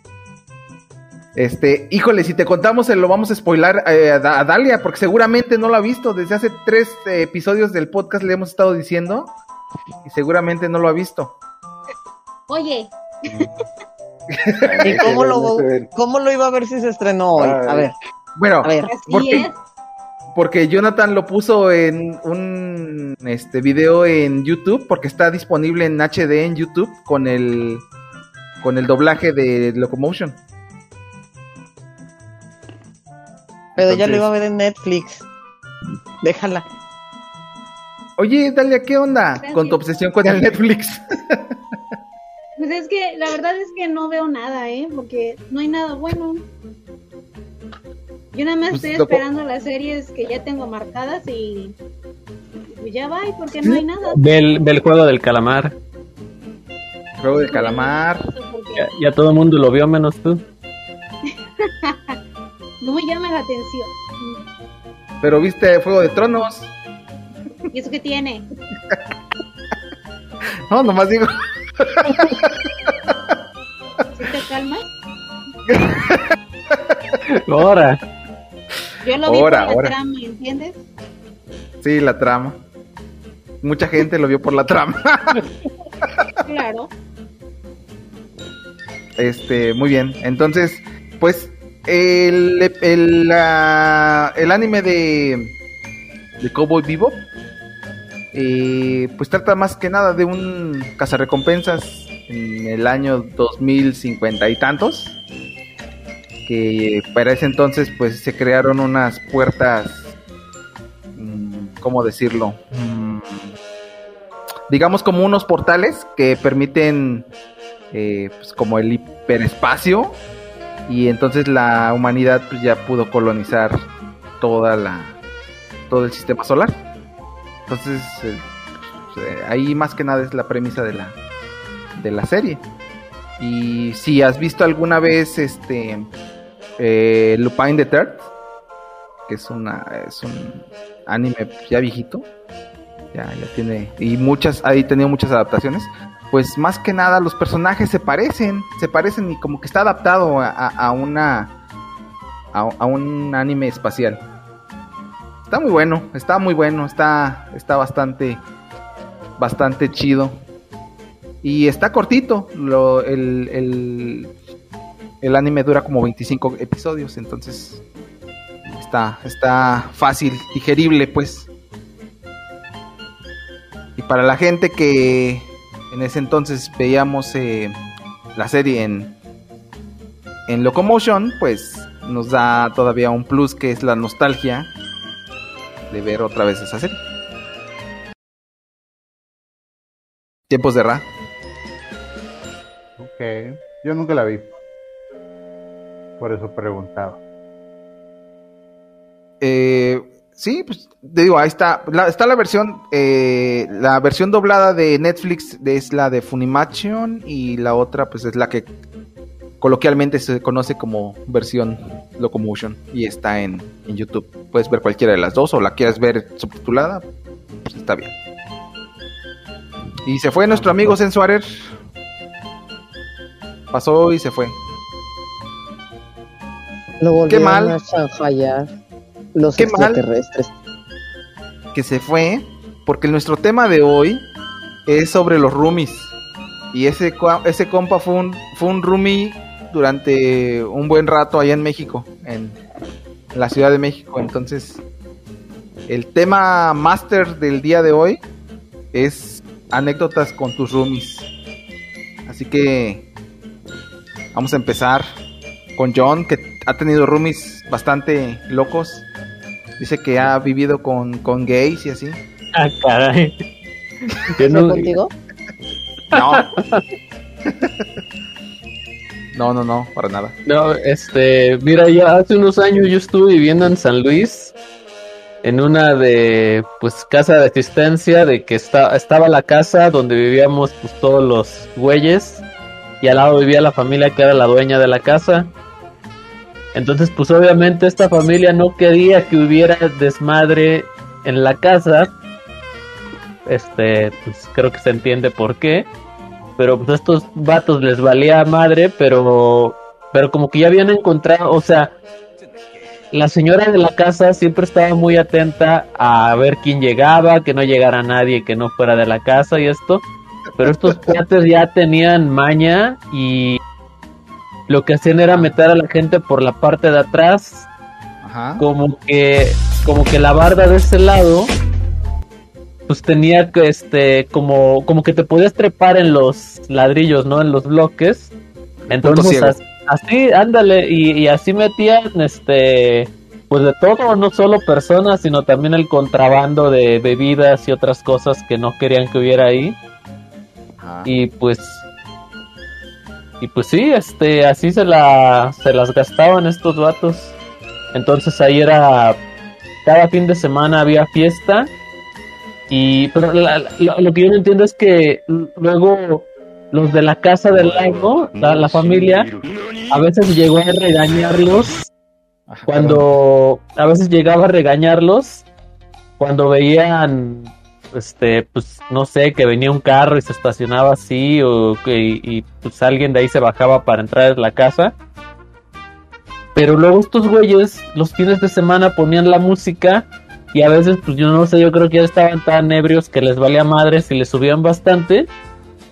Speaker 3: Este, híjole, si te contamos, se lo vamos a spoilar eh, a Dalia, porque seguramente no lo ha visto. Desde hace tres eh, episodios del podcast le hemos estado diciendo y seguramente no lo ha visto.
Speaker 8: Oye. *laughs*
Speaker 10: ¿Y cómo lo, cómo lo iba a ver si se estrenó hoy? A ver.
Speaker 3: Bueno, porque, porque, Jonathan lo puso en un este video en YouTube, porque está disponible en HD en YouTube con el con el doblaje de Locomotion.
Speaker 10: Pero ya lo iba a ver en Netflix. Déjala.
Speaker 3: Oye, Dalia, ¿qué onda con tu obsesión con el Netflix? *laughs*
Speaker 8: Pues es que la verdad es que no veo nada, ¿eh? Porque no hay nada bueno. Yo nada más pues estoy esperando las series que ya tengo marcadas y pues ya va, porque no hay nada.
Speaker 7: Del, del juego del calamar.
Speaker 3: Juego del calamar.
Speaker 7: Ya, ya todo el mundo lo vio menos tú. *laughs*
Speaker 8: no me llama la atención.
Speaker 3: Pero viste Fuego de Tronos.
Speaker 8: ¿Y eso qué tiene? *laughs*
Speaker 3: no, nomás digo.
Speaker 8: ¿Sí te calmas? *laughs*
Speaker 7: Ahora.
Speaker 8: Yo lo vi por la trama, ¿entiendes?
Speaker 3: Sí, la trama. Mucha gente lo vio por la trama. *laughs*
Speaker 8: claro.
Speaker 3: Este, muy bien. Entonces, pues, el, el, el anime de, de Cowboy Vivo eh, pues trata más que nada de un cazarrecompensas en el año 2050 y tantos. Que para ese entonces pues se crearon unas puertas, mm, ¿cómo decirlo? Mm, digamos como unos portales que permiten eh, pues como el hiperespacio y entonces la humanidad pues ya pudo colonizar toda la todo el sistema solar. Entonces, eh, pues, eh, ahí más que nada es la premisa de la, de la serie. Y si has visto alguna vez este eh, Lupin the Third, que es una es un anime ya viejito, ya, ya tiene y muchas ahí tenido muchas adaptaciones. Pues más que nada los personajes se parecen, se parecen y como que está adaptado a, una a un anime espacial. Está muy bueno, está muy bueno, está, está bastante, bastante chido. Y está cortito, el, el, el anime dura como 25 episodios, entonces está, está fácil, digerible pues. Y para la gente que en ese entonces veíamos eh, la serie en, en Locomotion, pues nos da todavía un plus que es la nostalgia de ver otra vez esa serie. Tiempos de Ra.
Speaker 9: Ok, yo nunca la vi. Por eso preguntaba.
Speaker 3: Eh, sí, pues te digo, ahí está. está la versión, eh, la versión doblada de Netflix es la de Funimation y la otra pues es la que coloquialmente se conoce como versión Locomotion y está en, YouTube. Puedes ver cualquiera de las dos o la quieras ver subtitulada, pues está bien. Y se fue nuestro amigo Sensuarer. Pasó y se fue.
Speaker 10: Qué mal. Los Qué
Speaker 3: extraterrestres. que se fue, porque nuestro tema de hoy es sobre los roomies. Y ese, ese compa fue un, fue un roomie durante un buen rato allá en México, en la Ciudad de México. Entonces, el tema máster del día de hoy es anécdotas con tus roomies. Así que vamos a empezar con John, que ha tenido roomies bastante locos. Dice que ha vivido con, con gays y así.
Speaker 7: Ah, caray.
Speaker 10: no... contigo?
Speaker 3: No. *laughs* No, no, no, para nada.
Speaker 7: No, este, mira, ya hace unos años yo estuve viviendo en San Luis, en una de, pues, casa de asistencia, de que está, estaba la casa donde vivíamos, pues, todos los güeyes, y al lado vivía la familia que era la dueña de la casa. Entonces, pues, obviamente esta familia no quería que hubiera desmadre en la casa. Este, pues, creo que se entiende por qué pero pues a estos vatos les valía madre, pero, pero como que ya habían encontrado, o sea, la señora de la casa siempre estaba muy atenta a ver quién llegaba, que no llegara nadie que no fuera de la casa y esto, pero estos cuates ya tenían maña y lo que hacían era meter a la gente por la parte de atrás, como que, como que la barda de ese lado pues tenía que este como como que te podías trepar en los ladrillos, ¿no? En los bloques. Entonces así, ándale y, así metían este pues de todo, no solo personas, sino también el contrabando de bebidas y otras cosas que no querían que hubiera ahí. Y pues y pues sí, este así se la se las gastaban estos vatos. Entonces ahí era cada fin de semana había fiesta. Y pero lo, que yo no entiendo es que luego los de la casa del lago, la, familia, a veces llegó a regañarlos cuando a veces llegaba a regañarlos cuando veían este pues no sé que venía un carro y se estacionaba así o que y pues alguien de ahí se bajaba para entrar en la casa pero luego estos güeyes los fines de semana ponían la música y a veces, pues yo no sé, yo creo que ya estaban tan ebrios que les valía madres y les subían bastante.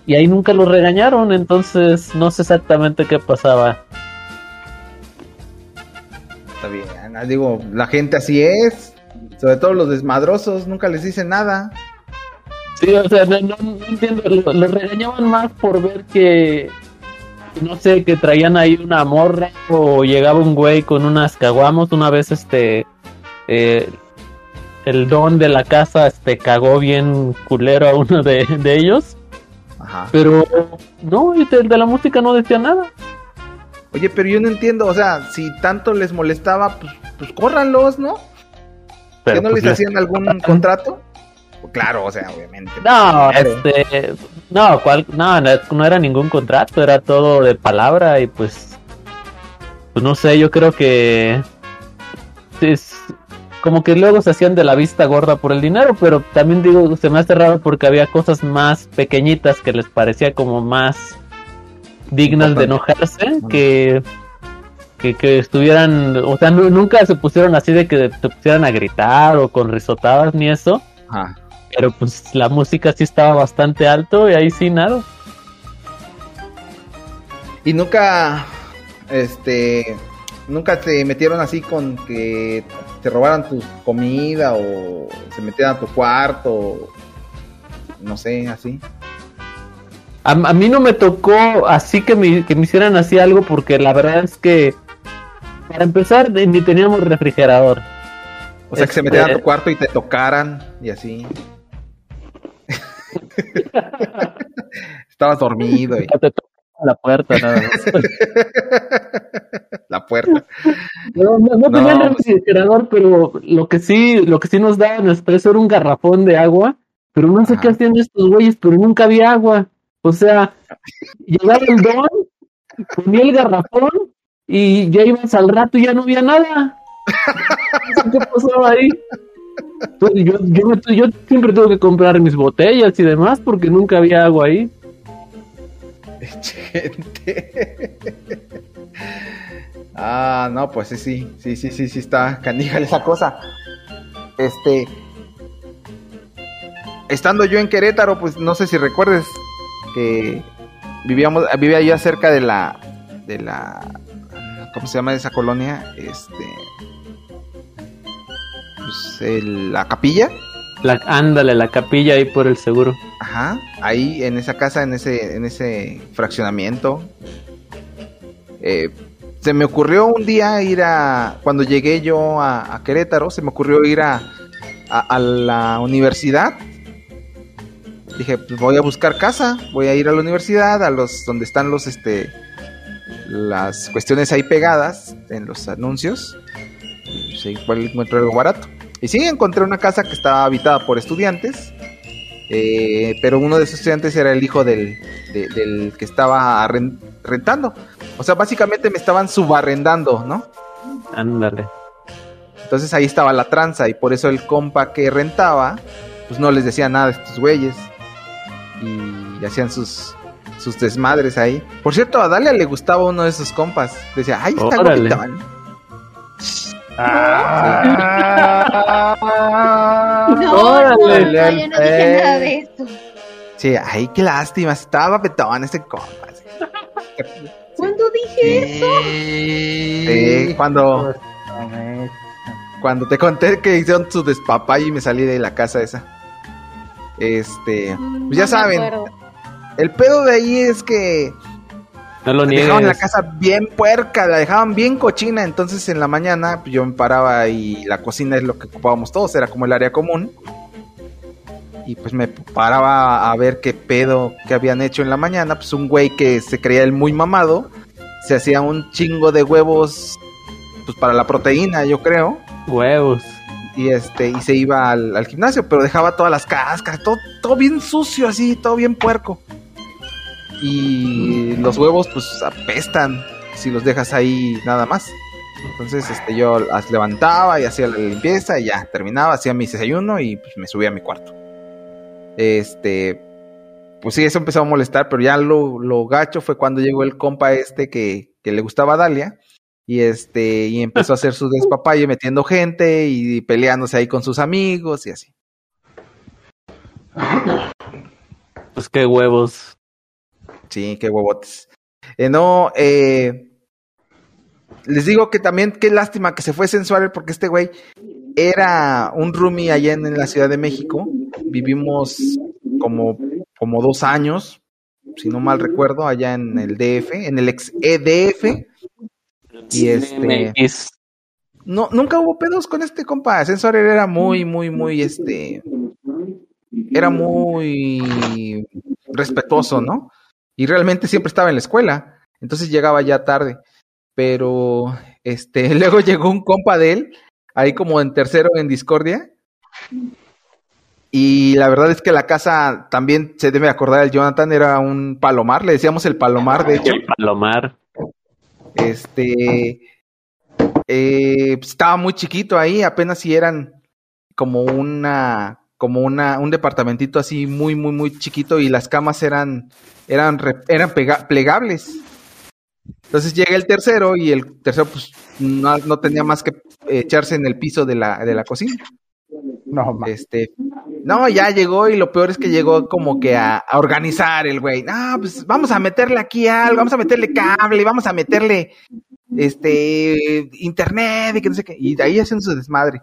Speaker 7: Y ahí nunca los regañaron, entonces no sé exactamente qué pasaba.
Speaker 3: Está bien, digo, la gente así es. Sobre todo los desmadrosos, nunca les dicen nada.
Speaker 7: Sí, o sea, no, entiendo, los regañaban más por ver que, no sé, que traían ahí una morra o llegaba un güey con unas caguamos. Una vez, este, eh, el don de la casa este cagó bien culero a uno de, ellos. Ajá. Pero no, el de, la música no decía nada.
Speaker 3: Oye, pero yo no entiendo, o sea, si tanto les molestaba, pues, pues córranlos, ¿no? ¿Que no pues les hacían algún *laughs* contrato? Claro, o sea, obviamente.
Speaker 7: No, este, no, cual, no, no, era ningún contrato, era todo de palabra y pues, pues no sé, yo creo que es, como que luego se hacían de la vista gorda por el dinero, pero también digo, se me hace raro porque había cosas más pequeñitas que les parecía como más dignas de enojarse que, que, estuvieran, o sea, nunca se pusieron así de que se pusieran a gritar o con risotadas ni eso. Pero pues la música sí estaba bastante alto y ahí sí nada.
Speaker 3: Y nunca, este, nunca se metieron así con que te robaran tu comida o se metieran a tu cuarto, no sé, así.
Speaker 7: A, mí no me tocó así que me, que me hicieran así algo porque la verdad es que, para empezar, ni teníamos refrigerador.
Speaker 3: O sea, que se metieran a tu este, cuarto y te tocaran y así. *laughs* Estabas dormido y
Speaker 7: la puerta nada más. *laughs*
Speaker 3: la puerta.
Speaker 7: No, no, no tenía el refrigerador, pero lo que sí, lo que sí nos daban después era un garrafón de agua, pero no sé qué hacían estos güeyes, pero nunca había agua. O sea, llegaba el don, ponía el garrafón y ya ibas al rato y ya no había nada. *laughs* Qué pasaba ahí. Pues yo, yo, yo siempre tengo que comprar mis botellas y demás porque nunca había agua ahí.
Speaker 3: Gente. ah, no, pues sí, sí, sí, sí, sí, sí está canija esa cosa. Este. Estando yo en Querétaro, pues no sé si recuerdes que vivíamos, vivía yo cerca de la, de la, ¿cómo se llama esa colonia? Este, pues, la capilla.
Speaker 7: La, ándale, la capilla ahí por el seguro.
Speaker 3: Ajá, ahí en esa casa, en ese, en ese fraccionamiento. Eh, se me ocurrió un día ir a, cuando llegué yo a, Querétaro, se me ocurrió ir a, a, la universidad. Dije, pues voy a buscar casa, voy a ir a la universidad, a los donde están los, este, las cuestiones ahí pegadas en los anuncios. Y pues, igual encuentro algo barato. Y sí, encontré una casa que estaba habitada por estudiantes, eh, pero uno de esos estudiantes era el hijo del, del que estaba rentando. O sea, básicamente me estaban subarrendando, ¿no?
Speaker 7: Ándale.
Speaker 3: Entonces ahí estaba la tranza y por eso el compa que rentaba, pues no les decía nada de estos güeyes. Y hacían sus, sus desmadres ahí. Por cierto, a Dalia le gustaba uno de esos compas. Decía, ay, está
Speaker 8: Ah, no, Órale, no, no, yo no dije nada de esto.
Speaker 3: Sí, ay, qué lástima, estaba petón ese compa.
Speaker 8: ¿Cuándo dije eso?
Speaker 3: Sí, cuando cuando te conté que hicieron su despapay y me salí de la casa esa. Este, pues ya saben. El pedo de ahí es que
Speaker 7: no lo niegues.
Speaker 3: Dejaban la casa bien puerca, la dejaban bien cochina. Entonces en la mañana yo me paraba y la cocina es lo que ocupábamos todos, era como el área común. Y pues me paraba a ver qué pedo que habían hecho en la mañana. Pues un güey que se creía el muy mamado, se hacía un chingo de huevos, pues para la proteína, yo creo.
Speaker 7: Huevos.
Speaker 3: Y este, y se iba al, al gimnasio, pero dejaba todas las cascas, todo, todo bien sucio así, todo bien puerco y los huevos pues apestan si los dejas ahí nada más. Entonces este, yo las levantaba y hacía la limpieza y ya terminaba, hacía mi desayuno y pues, me subía a mi cuarto. Este, pues sí, eso empezó a molestar, pero ya lo, lo gacho fue cuando llegó el compa este que, que le gustaba a Dalia y este y empezó a hacer su despapalle metiendo gente y peleándose ahí con sus amigos y así.
Speaker 7: Pues qué huevos.
Speaker 3: Sí, qué huevotes. Eh, no, eh, les digo que también qué lástima que se fue sensual porque este güey era un roomie allá en, la Ciudad de México. Vivimos como, como dos años, si no mal recuerdo, allá en el DF, en el ex EDF. Y este. No, nunca hubo pedos con este compa. Sensor era muy, muy, muy, este. Era muy respetuoso, ¿no? Y realmente siempre estaba en la escuela, entonces llegaba ya tarde. Pero este, *laughs* luego llegó un compa de él, ahí como en tercero en discordia. Y la verdad es que la casa también se debe acordar el Jonathan, era un palomar, le decíamos el palomar, de hecho.
Speaker 7: palomar.
Speaker 3: Este eh, pues, estaba muy chiquito ahí, apenas si eran como una como una, un departamentito así muy, muy, muy chiquito y las camas eran, eran, eran plegables. Entonces llega el tercero y el tercero pues no, no, tenía más que echarse en el piso de la, de la cocina. No, este, no, ya llegó y lo peor es que llegó como que a, a organizar el güey. No, pues vamos a meterle aquí algo, vamos a meterle cable, vamos a meterle este internet y que no sé qué. Y de ahí hacen su desmadre.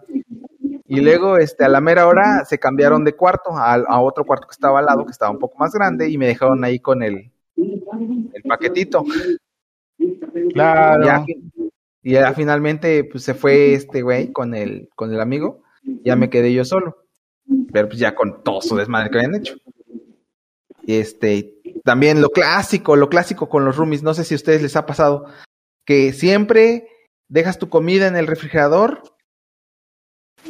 Speaker 3: Y luego, este, a la mera hora se cambiaron de cuarto a, otro cuarto que estaba al lado, que estaba un poco más grande, y me dejaron ahí con el, el paquetito.
Speaker 9: Claro.
Speaker 3: Y ya, finalmente, pues se fue este güey con el, con el amigo, ya me quedé yo solo. Pero pues ya con todo su desmadre que habían hecho. Este, también lo clásico, lo clásico con los roomies, no sé si a ustedes les ha pasado, que siempre dejas tu comida en el refrigerador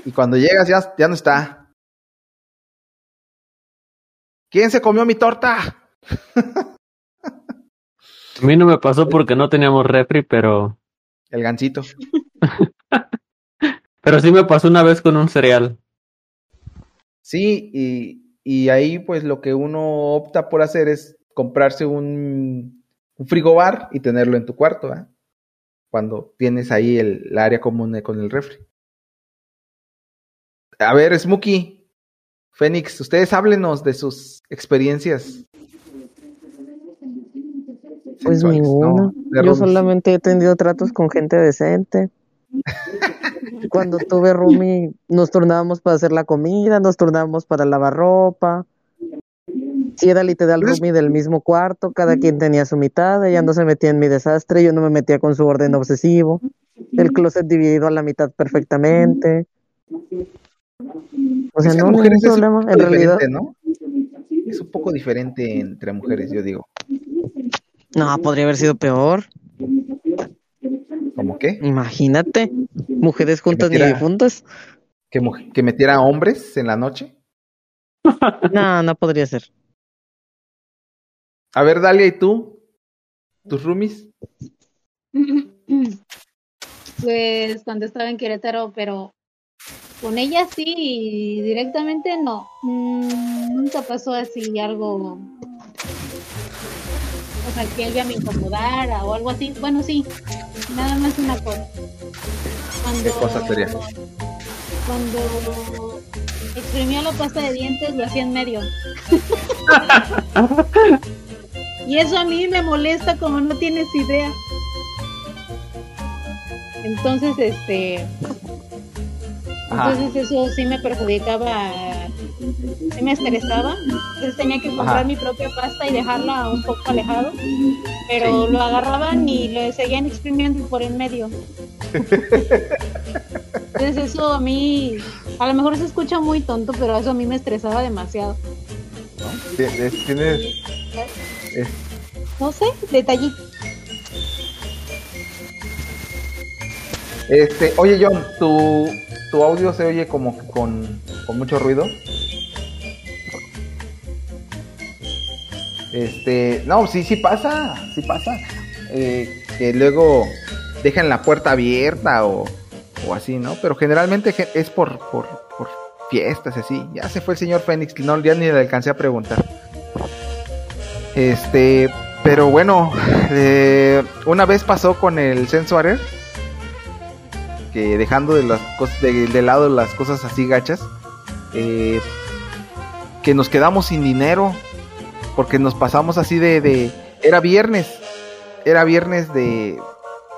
Speaker 3: y cuando llegas ya, ya no está. ¿Quién se comió mi torta? *laughs*
Speaker 7: A mí no me pasó porque no teníamos refri, pero...
Speaker 3: El gancito. *laughs*
Speaker 7: pero sí me pasó una vez con un cereal.
Speaker 3: Sí, y, y ahí pues lo que uno opta por hacer es comprarse un, un frigobar y tenerlo en tu cuarto, ¿eh? Cuando tienes ahí el área común con el refri. A ver, Smokey, Fénix, ustedes háblenos de sus experiencias.
Speaker 10: Pues
Speaker 3: sexuales,
Speaker 10: ninguno.
Speaker 3: ¿no? De
Speaker 10: Yo solamente he tenido tratos con gente decente. *laughs* Cuando tuve roomie, nos turnábamos para hacer la comida, nos turnábamos para lavar ropa. Si era literal roomie del mismo cuarto, cada quien tenía su mitad, ella no se metía en mi desastre, yo no me metía con su orden obsesivo. El closet dividido a la mitad perfectamente. O sea,
Speaker 3: Es que
Speaker 10: no,
Speaker 3: es un
Speaker 10: problema.
Speaker 3: poco
Speaker 10: En realidad,
Speaker 3: diferente, ¿no? Es un poco diferente entre mujeres, yo digo.
Speaker 10: no, podría haber sido peor.
Speaker 3: ¿Cómo qué?
Speaker 10: Imagínate, mujeres juntas ni difuntas.
Speaker 3: ¿Que, que metiera hombres en la noche?
Speaker 10: No, no podría ser.
Speaker 3: A ver, Dalia, ¿y tú? ¿Tus roomies?
Speaker 8: Pues cuando estaba en Querétaro, pero con ella sí, directamente no. Mm, nunca pasó así algo. O sea, que ella me incomodara o algo así. Bueno, sí, nada más una cosa. Cuando,
Speaker 3: ¿Qué cosa sería?
Speaker 8: Cuando exprimía la pasta de dientes, lo hacía en medio. *laughs* y eso a mí me molesta como no tienes idea. Entonces, este. Entonces eso sí me perjudicaba, sí me estresaba. Entonces tenía que comprar
Speaker 3: Ajá.
Speaker 8: mi propia pasta y dejarla un poco alejado. Pero
Speaker 3: Sí.
Speaker 8: lo agarraban y le seguían exprimiendo por en medio. Entonces eso a mí, a lo mejor se escucha muy tonto, pero eso a mí me estresaba demasiado.
Speaker 3: Tienes- tienes- es-
Speaker 8: No sé, detallito.
Speaker 3: Este, oye John, ¿tu, tu audio se oye como con, con mucho ruido. Este, no, sí, sí pasa, sí pasa. Eh, que luego dejan la puerta abierta o, o así, ¿no? Pero generalmente ge- es por, por, por fiestas así. Ya se fue el señor Fénix, no, ya ni le alcancé a preguntar. Este, pero bueno, eh, una vez pasó con el Sensuarer que dejando de las de, lado las cosas así gachas eh, que nos quedamos sin dinero porque nos pasamos así de, de- era viernes era viernes de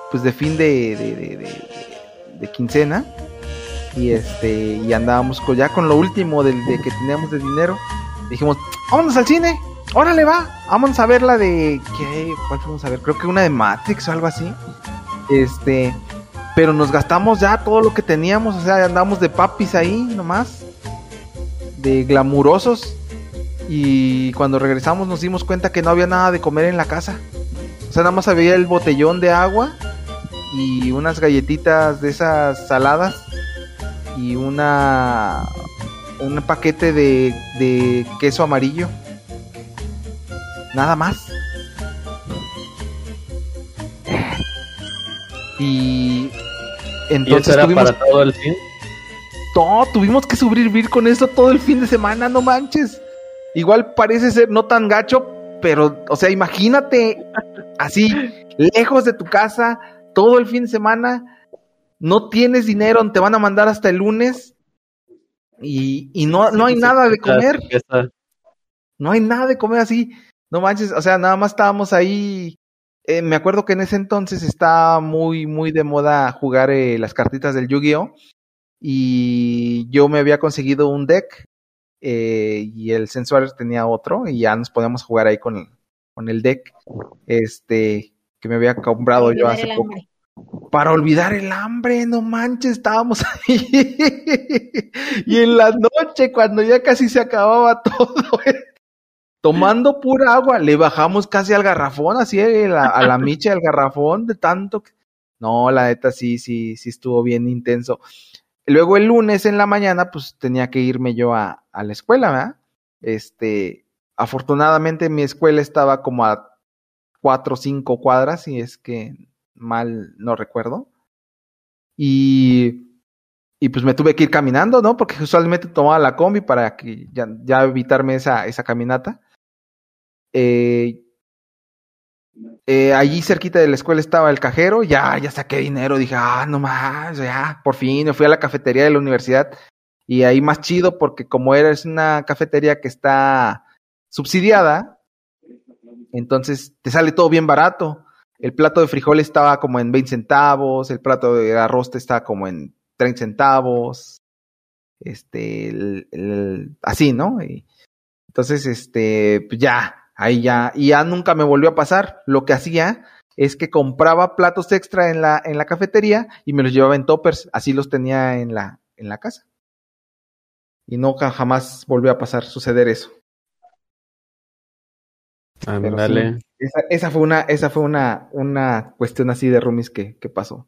Speaker 3: pues de fin de, de, quincena y este y andábamos con, ya con lo último del de que teníamos de dinero dijimos vámonos al cine órale va vámonos a ver la de qué cuál fuimos a ver creo que una de Matrix o algo así este pero nos gastamos ya todo lo que teníamos, o sea, andamos de papis ahí nomás, de glamurosos, y cuando regresamos nos dimos cuenta que no había nada de comer en la casa, o sea, nada más había el botellón de agua y unas galletitas de esas saladas y una un paquete de, de queso amarillo, nada más. Y
Speaker 7: ¿Y
Speaker 3: entonces
Speaker 7: era
Speaker 3: tuvimos
Speaker 7: para todo el fin?
Speaker 3: no, tuvimos que sobrevivir con eso todo el fin de semana, no manches. Igual parece ser no tan gacho, pero, o sea, imagínate así, lejos de tu casa, todo el fin de semana, no tienes dinero, te van a mandar hasta el lunes y, y no, no hay nada de comer, no hay nada de comer así, no manches, o sea, nada más estábamos ahí. Eh, me acuerdo que en ese entonces estaba muy, muy de moda jugar eh, las cartitas del Yu-Gi-Oh! y yo me había conseguido un deck eh, y el Sensualer tenía otro y ya nos podíamos jugar ahí con el, con el deck este que me había comprado yo hace poco
Speaker 8: hambre.
Speaker 3: para olvidar el hambre, no manches, estábamos *laughs* ahí y en la noche cuando ya casi se acababa todo tomando pura agua, le bajamos casi al garrafón, así eh, la- a la *laughs* micha del garrafón de tanto que... No, la neta sí, sí, sí estuvo bien intenso. Luego el lunes en la mañana, pues tenía que irme yo a, a la escuela, ¿verdad? Este, afortunadamente mi escuela estaba como a cuatro o cinco cuadras, y es que mal no recuerdo. Y, y pues me tuve que ir caminando, ¿no? Porque usualmente tomaba la combi para que ya, ya evitarme esa, esa caminata. Eh, eh, allí cerquita de la escuela estaba el cajero, ya, ya saqué dinero, dije, ah, no más, ya, por fin, me fui a la cafetería de la universidad y ahí más chido porque como era es una cafetería que está subsidiada, Entonces te sale todo bien barato. El plato de frijol estaba como en 20 centavos, el plato de arroz estaba como en 30 centavos. Este, así, ¿no? Y, entonces, este, pues ya, ahí ya, y ya nunca me volvió a pasar. Lo que hacía es que compraba platos extra en la, en la cafetería y me los llevaba en toppers, así los tenía en la, en la casa. Y nunca jamás volvió a pasar, suceder eso.
Speaker 7: Ándale.
Speaker 3: esa, esa, fue una, esa fue una, una cuestión así de roomies que, que pasó.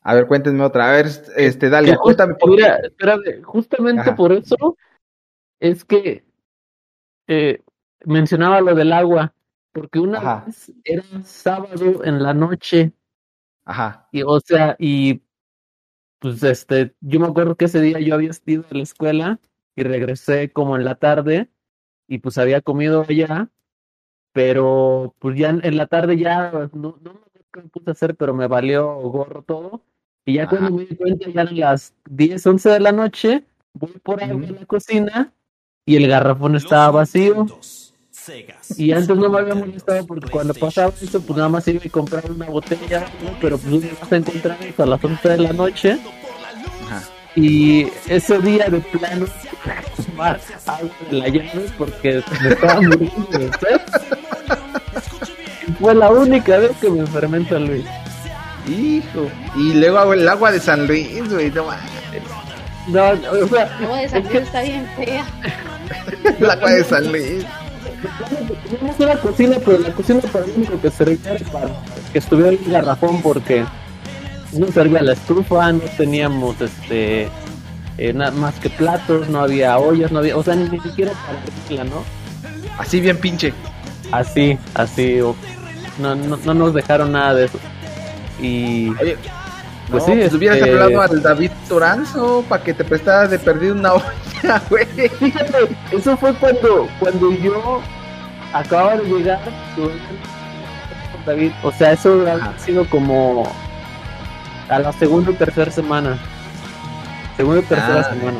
Speaker 3: A ver, cuéntenme otra. A ver, este, dale, cuéntame.
Speaker 7: Mira, espérame, justamente por eso es que eh, mencionaba lo del agua, porque una vez era sábado en la noche.
Speaker 3: Ajá.
Speaker 7: Y, o sea, y pues este, yo me acuerdo que ese día yo había ido a la escuela y regresé como en la tarde y pues había comido allá, pero pues ya en, la tarde ya no, no me puse a hacer, pero me valió gorro todo. Y ya cuando me di cuenta, ya eran las 10, 11 de la noche, voy por ahí a la cocina y el garrafón estaba vacío. Y antes no me había molestado porque cuando pasaba eso, pues nada más iba a comprar una botella, pero pues me vas a encontrar a las 11 de la noche. Y ese día de plano, tomar agua de la llave porque me estaba muriendo de sed. Fue la única vez que me enfermé en San Luis.
Speaker 3: Hijo. Y luego hago el agua de San Luis, güey, no
Speaker 7: No, o sea.
Speaker 8: El agua de San Luis está bien fea. *laughs*
Speaker 3: el agua de San Luis.
Speaker 7: Teníamos una cocina, pero la cocina para lo único que servía para que estuviera el garrafón porque no servía la estufa, no teníamos este eh, nada más que platos, no había ollas, no había, o sea, ni, siquiera para ¿no?
Speaker 3: Así bien pinche.
Speaker 7: Así, así, no, no, no nos dejaron nada de eso. Y.
Speaker 3: pues sí, pues hubieras este hablado al David Toranzo para que te prestara de perdido una *laughs* olla, güey.
Speaker 7: Fíjate, eso fue cuando, cuando yo acababa de llegar con David. O sea, eso ha sido como a la segunda y tercera semana. Segunda y tercera ah. semana.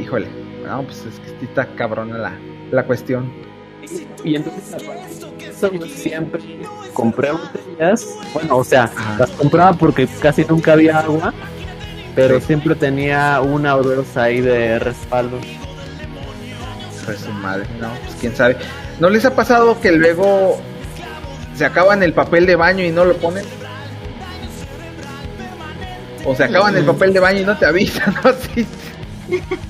Speaker 3: Híjole, no, pues es que está cabrona la, la cuestión.
Speaker 7: Y entonces siempre compré botellas. Bueno, o sea, las compraba porque casi nunca había agua, pero siempre tenía una o dos ahí de respaldo.
Speaker 3: Pues su madre, no, pues quién sabe. ¿No les ha pasado que luego se acaban el papel de baño y no lo ponen? O se acaban el papel de baño y no te avisan, *laughs* ¿no? Así.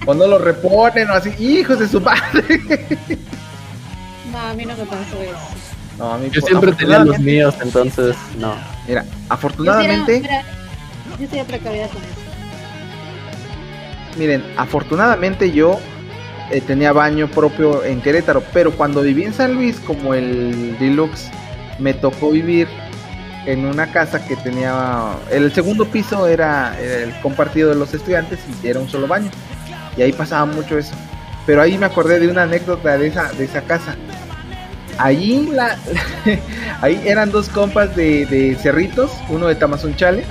Speaker 3: O no lo reponen, o así, hijos de su madre.
Speaker 8: No, a mí no me pasó eso.
Speaker 3: No, a mí
Speaker 7: yo siempre tenía los míos, entonces no.
Speaker 3: Mira, afortunadamente.
Speaker 8: Yo precavida con eso.
Speaker 3: Miren, afortunadamente yo eh, tenía baño propio en Querétaro, pero cuando viví en San Luis, como el Deluxe, me tocó vivir en una casa que tenía. El segundo piso era, era el compartido de los estudiantes y era un solo baño. Y ahí pasaba mucho eso. Pero ahí me acordé de una anécdota de esa, de esa casa. Allí, la, *laughs* ahí eran dos compas de, de Cerritos, uno de Tamazunchale.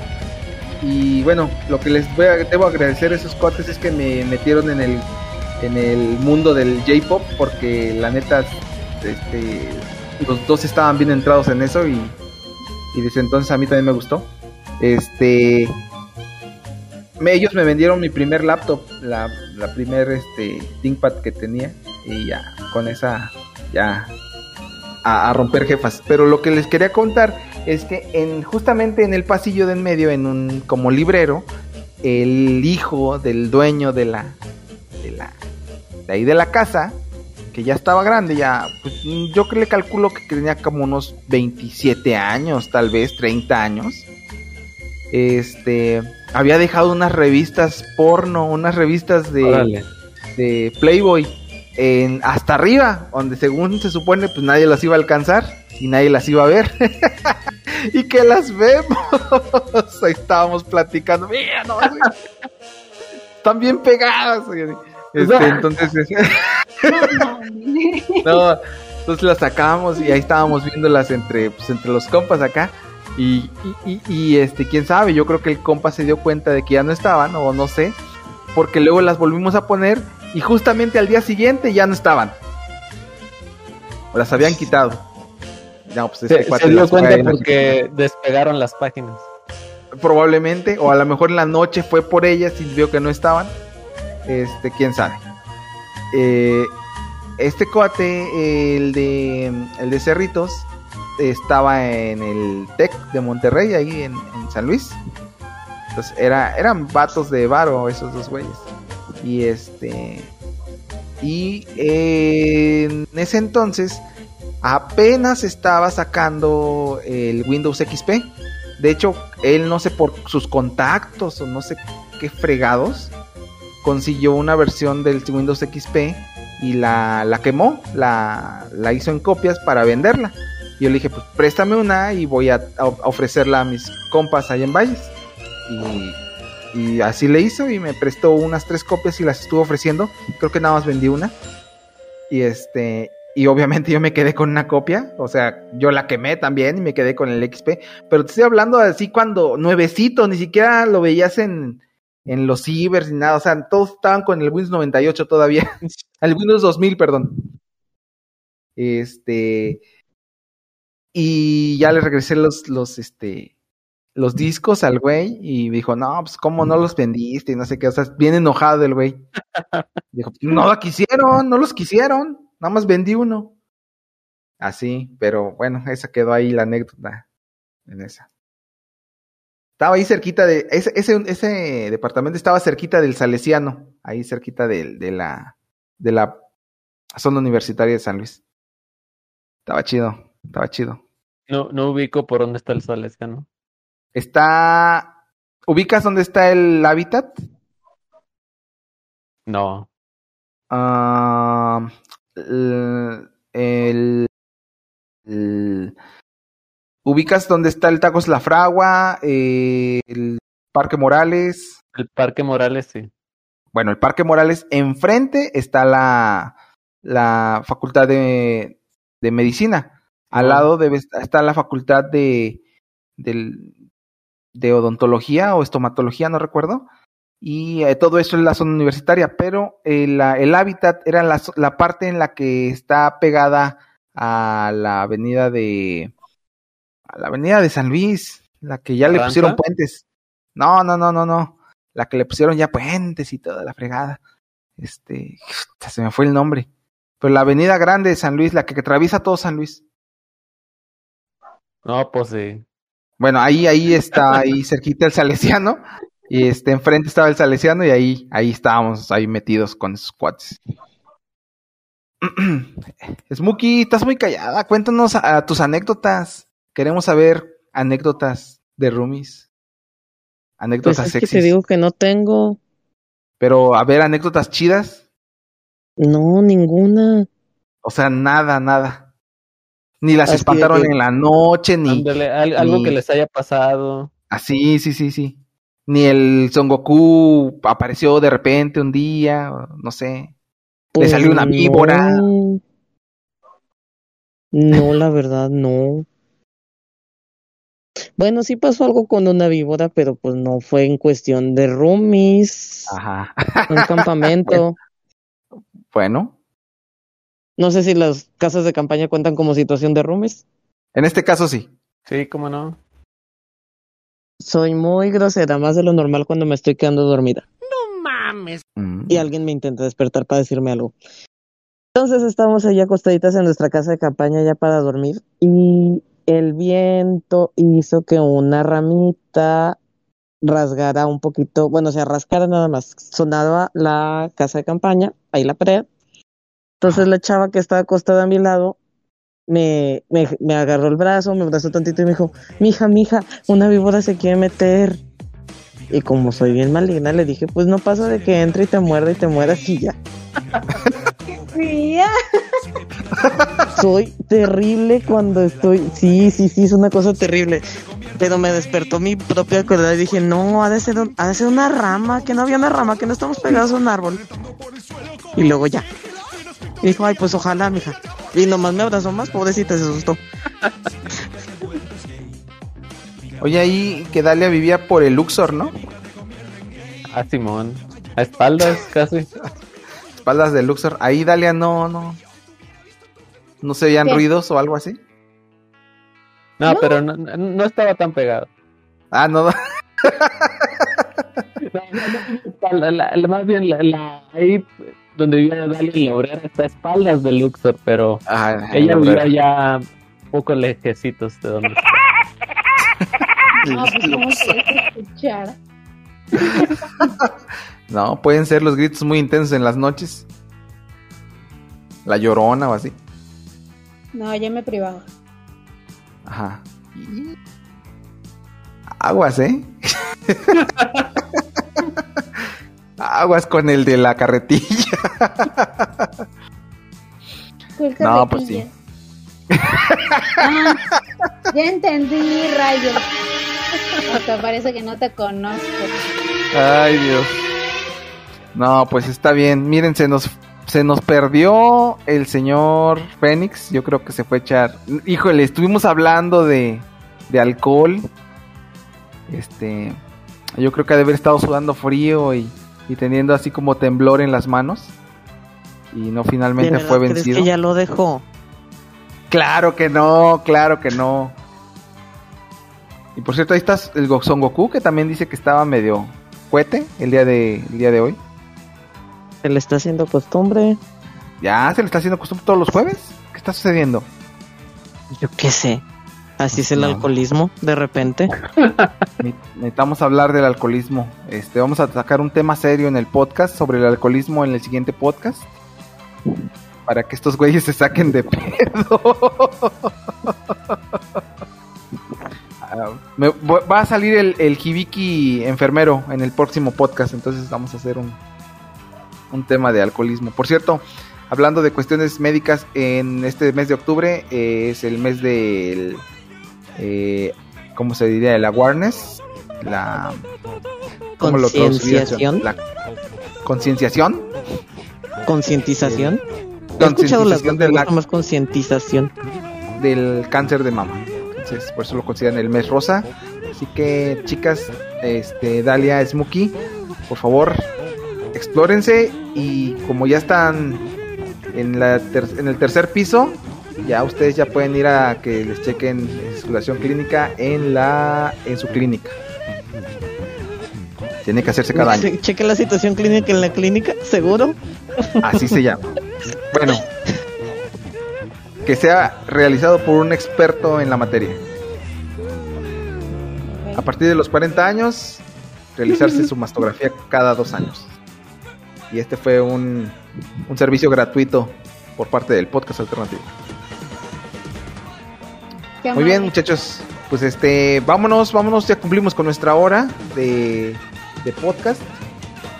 Speaker 3: Y bueno, lo que les voy a, debo agradecer a esos cuates es que me metieron en el, en el mundo del J-pop, porque la neta, este, los dos estaban bien entrados en eso y, desde entonces a mí también me gustó. Este, ellos me vendieron mi primer laptop, la, la primer este ThinkPad que tenía y ya con esa ya a, romper jefas. Pero lo que les quería contar es que en justamente en el pasillo de en medio, en un como librero, el hijo del dueño de la de la de ahí de la casa que ya estaba grande, ya pues yo que le calculo que tenía como unos 27 años, tal vez 30 años. Este había dejado unas revistas porno, unas revistas de, de Playboy en, hasta arriba, donde según se supone pues nadie las iba a alcanzar y nadie las iba a ver. *laughs* y que las vemos. *laughs* Ahí estábamos platicando. Mira, no, están bien pegadas. Este, *laughs* entonces, no, entonces las sacábamos y ahí estábamos viéndolas entre, pues, entre los compas acá. Y, y, este, quién sabe, yo creo que el compa se dio cuenta de que ya no estaban, o no sé, porque luego las volvimos a poner y justamente al día siguiente ya no estaban. las habían quitado.
Speaker 7: No, pues este se, se dio cuenta porque despegaron las páginas.
Speaker 3: Probablemente, o a lo mejor en la noche fue por ellas y vio que no estaban. Este, quién sabe. Eh, este coate, el de, el de Cerritos, estaba en el TEC de Monterrey, ahí en, San Luis. Entonces era, eran vatos de varo esos dos güeyes. Y este. Y en ese entonces apenas estaba sacando el Windows XP. De hecho, él no sé por sus contactos o no sé qué fregados consiguió una versión del Windows XP y la, la quemó, la, la, hizo en copias para venderla. Yo le dije, pues préstame una y voy a, ofrecerla a mis compas ahí en Valles. Y, y, así le hizo y me prestó unas tres copias y las estuvo ofreciendo. Creo que nada más vendí una. Y este, y obviamente yo me quedé con una copia, o sea, yo la quemé también y me quedé con el XP, pero te estoy hablando así cuando nuevecito, ni siquiera lo veías en, en los cibers ni nada, o sea, todos estaban con el Windows 98 todavía, *laughs* el Windows 2000, perdón. Este, y ya le regresé los, los, este, los discos al güey y dijo, no, pues cómo no los vendiste y no sé qué, o sea, bien enojado el güey. *laughs* Dijo, no lo quisieron, no los quisieron. Nada más vendí uno. Así, pero bueno, esa quedó ahí la anécdota en esa. Estaba ahí cerquita de, ese, ese, ese departamento estaba cerquita del Salesiano, ahí cerquita de, de la, de la zona universitaria de San Luis. Estaba chido, estaba chido.
Speaker 7: No, no ubico por dónde está el Salesiano.
Speaker 3: Está, ¿ubicas dónde está el hábitat?
Speaker 7: No.
Speaker 3: Ah el, ubicas donde está el Tacos La Fragua, eh, el Parque Morales.
Speaker 7: El Parque Morales, sí.
Speaker 3: Bueno, el Parque Morales, enfrente está la, la Facultad de, de Medicina. Al ah. lado debe está la Facultad de, de Odontología o Estomatología, no recuerdo y eh, todo eso es la zona universitaria, pero el, el hábitat era la, la, parte en la que está pegada a la avenida de a la avenida de San Luis, la que ya le pusieron puentes. No, no, no, no, no, la que le pusieron ya puentes y toda la fregada. Este, se me fue el nombre. Pero la avenida grande de San Luis, la que atraviesa todo San Luis.
Speaker 7: No, pues sí.
Speaker 3: Bueno, ahí, ahí *laughs* está, ahí cerquita el Salesiano. Y este, enfrente estaba el Salesiano y ahí, ahí estábamos, ahí metidos con esos cuates. *clears throat* Smokey, estás muy callada. Cuéntanos a, tus anécdotas. Queremos saber anécdotas de roomies. Anécdotas pues es
Speaker 10: Que te digo que no tengo.
Speaker 3: Pero, a ver, anécdotas chidas.
Speaker 10: No, ninguna.
Speaker 3: O sea, nada, nada. Ni las espantaron en la noche, ni.
Speaker 7: algo que les haya pasado.
Speaker 3: Ah, sí, sí, sí, ni el Son Goku apareció de repente un día, no sé. Le salió una pues víbora.
Speaker 10: No. la verdad, no. Bueno, sí pasó algo con una víbora, pero pues no fue en cuestión de roomies. Ajá. Un campamento. *laughs*
Speaker 3: bueno.
Speaker 10: No sé si las casas de campaña cuentan como situación de roomies.
Speaker 3: En este caso sí.
Speaker 7: Sí, cómo no.
Speaker 10: Soy muy grosera, más de lo normal cuando me estoy quedando dormida.
Speaker 13: No mames.
Speaker 10: Mm. Y alguien me intenta despertar para decirme algo. Entonces estamos allá acostaditas en nuestra casa de campaña ya para dormir y el viento hizo que una ramita rasgara un poquito, bueno, o sea, rascara nada más. Sonaba la casa de campaña, ahí la pared. Entonces la chava que estaba acostada a mi lado me, me, me agarró el brazo, me abrazó tantito y me dijo, mija, mija, una víbora se quiere meter. Y como soy bien maligna, le dije, pues no pasa de que entre y te muerda y te mueras y ya. *laughs* soy terrible cuando estoy. Sí, sí, sí, es una cosa terrible. Pero me despertó mi propia cuerda y dije, no, ha de, ser ha de ser una rama, que no había una rama, que no estamos pegados a un árbol. Y luego ya. Y dijo, ay, pues ojalá, mija. Y nomás me abrazó más, pobrecita, se asustó.
Speaker 3: Oye, ahí que Dalia vivía por el Luxor, ¿no?
Speaker 7: Ah, Simón. A espaldas, casi.
Speaker 3: espaldas del Luxor. Ahí Dalia no, no. ¿No se veían
Speaker 8: ¿Qué?
Speaker 3: ruidos o algo así?
Speaker 7: No, pero no, no- no estaba tan pegado.
Speaker 3: Ah, no.
Speaker 7: La- la- la- más bien, la, la- ahí donde vivía Dalia en la obrera está a espaldas de Luxor, pero
Speaker 3: Ah,
Speaker 7: ella
Speaker 3: la
Speaker 7: vivía
Speaker 3: obrera.
Speaker 7: ya un poco lejecitos de donde *laughs*
Speaker 8: No, pues cómo escuchar. *laughs*
Speaker 3: No, pueden ser los gritos muy intensos en las noches. La llorona o así.
Speaker 8: No, ya me privaba.
Speaker 3: Ajá. Aguas, ¿eh? *laughs* Aguas con el de la carretilla.
Speaker 8: ¿Cuál
Speaker 3: No, pues
Speaker 8: carretilla? Ah, ya entendí, rayos. *laughs* Hasta parece que no te conozco.
Speaker 3: Ay, Dios. No, pues está bien. Miren, se nos, se nos perdió el señor Fénix. Yo creo que se fue a echar. Híjole, estuvimos hablando de, de alcohol. Este. Yo creo que ha de haber estado sudando frío y, y teniendo así como temblor en las manos. Y no
Speaker 10: ¿De
Speaker 3: finalmente fue
Speaker 10: crees
Speaker 3: vencido.
Speaker 10: que ya lo dejó?
Speaker 3: Claro que no, claro que no. Y por cierto, ahí está el Son Goku, que también dice que estaba medio cohete el día de, el día de hoy.
Speaker 10: Se le está haciendo costumbre.
Speaker 3: Ya se le está haciendo costumbre todos los jueves. ¿Qué está sucediendo?
Speaker 10: Yo qué sé. Así es el
Speaker 3: No.
Speaker 10: alcoholismo, de repente. *laughs*
Speaker 3: Ne- Necesitamos hablar del alcoholismo. Este, vamos a sacar un tema serio en el podcast sobre el alcoholismo en el siguiente podcast. Para que estos güeyes se saquen de pedo. *laughs* Ah, me- va a salir el, el Hibiki enfermero en el próximo podcast. Entonces vamos a hacer un, un tema de alcoholismo. Por cierto, hablando de cuestiones médicas, en este mes de octubre eh, es el mes del... Eh, ¿Cómo se diría? El awareness. La... ¿cómo lo?
Speaker 10: Concienciación.
Speaker 3: La concienciación.
Speaker 10: Concientización. He escuchado las
Speaker 3: Concientización
Speaker 10: dos, me
Speaker 3: de la-
Speaker 10: gusta más concientización.
Speaker 3: del cáncer de mama. Entonces, por eso lo consideran el mes rosa. Así que, chicas, este, Dalia, Smokey, por favor, explórense y como ya están en, la ter- en el tercer piso, ya ustedes ya pueden ir a que les chequen situación clínica en la en su clínica. Tiene que hacerse cada año.
Speaker 10: Che- Cheque la situación clínica en la clínica, seguro.
Speaker 3: Así se llama. Bueno, que sea realizado por un experto en la materia. A partir de los 40 años, realizarse su mastografía cada dos años. Y este fue un, un servicio gratuito por parte del podcast alternativo.
Speaker 8: Qué
Speaker 3: Muy bien, muchachos. Pues este, vámonos, vámonos, ya cumplimos con nuestra hora de, de podcast.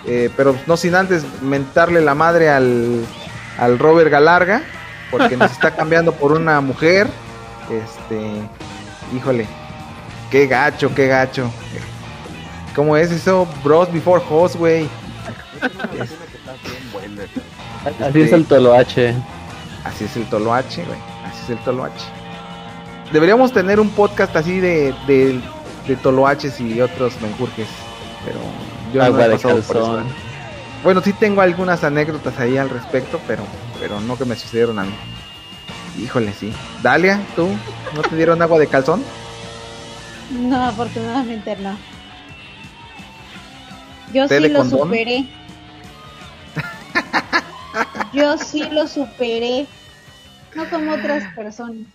Speaker 3: Eh, pero no sin antes mentarle la madre al, al Robert Galarga, porque nos está *laughs* cambiando por una mujer. Este, híjole, qué gacho, qué gacho. ¿Cómo es eso? Bros before host, güey.
Speaker 7: Así es el Toloache.
Speaker 3: Así es el Toloache, güey. Así es el Toloache. Deberíamos tener un podcast así de, de, de Toloaches y otros menjurjes. Pero yo
Speaker 7: Agua
Speaker 3: no he
Speaker 7: de
Speaker 3: pasado por eso.
Speaker 7: calzón.
Speaker 3: Bueno, sí tengo algunas anécdotas ahí al respecto, pero, pero no que me sucedieron a mí. Híjole, sí. Dalia, ¿tú no te dieron agua de calzón?
Speaker 8: No, afortunadamente no. Yo
Speaker 3: ¿Té
Speaker 8: sí lo
Speaker 3: condón?
Speaker 8: superé. *laughs* Yo sí lo superé. No como otras personas.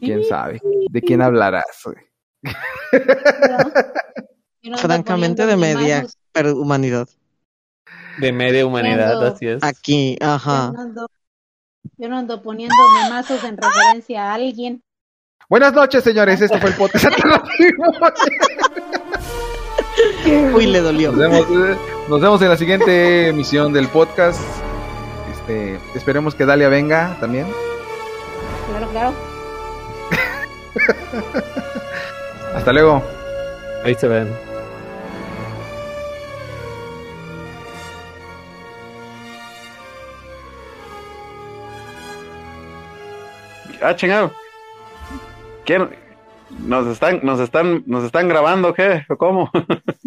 Speaker 3: ¿Quién sabe? ¿De quién hablarás?
Speaker 8: Yo no *laughs*
Speaker 10: Francamente, de media humanidad.
Speaker 7: De media humanidad,
Speaker 8: Ando-
Speaker 7: así es.
Speaker 10: Aquí,
Speaker 8: Yo
Speaker 10: ajá.
Speaker 8: no ando, yo no ando poniendo memazos en referencia a alguien.
Speaker 3: Buenas noches, señores. Este fue el podcast. *laughs*
Speaker 10: Uy, le dolió.
Speaker 3: Nos vemos, eh, nos vemos en la siguiente emisión del podcast. Este, esperemos que Dalia venga también.
Speaker 8: Claro, claro. *laughs*
Speaker 3: Hasta luego.
Speaker 7: Ahí se ven.
Speaker 14: Ah, chingado. ¿Quién? ¿Nos están, nos están, nos están grabando, qué? ¿O ¿Cómo? *laughs*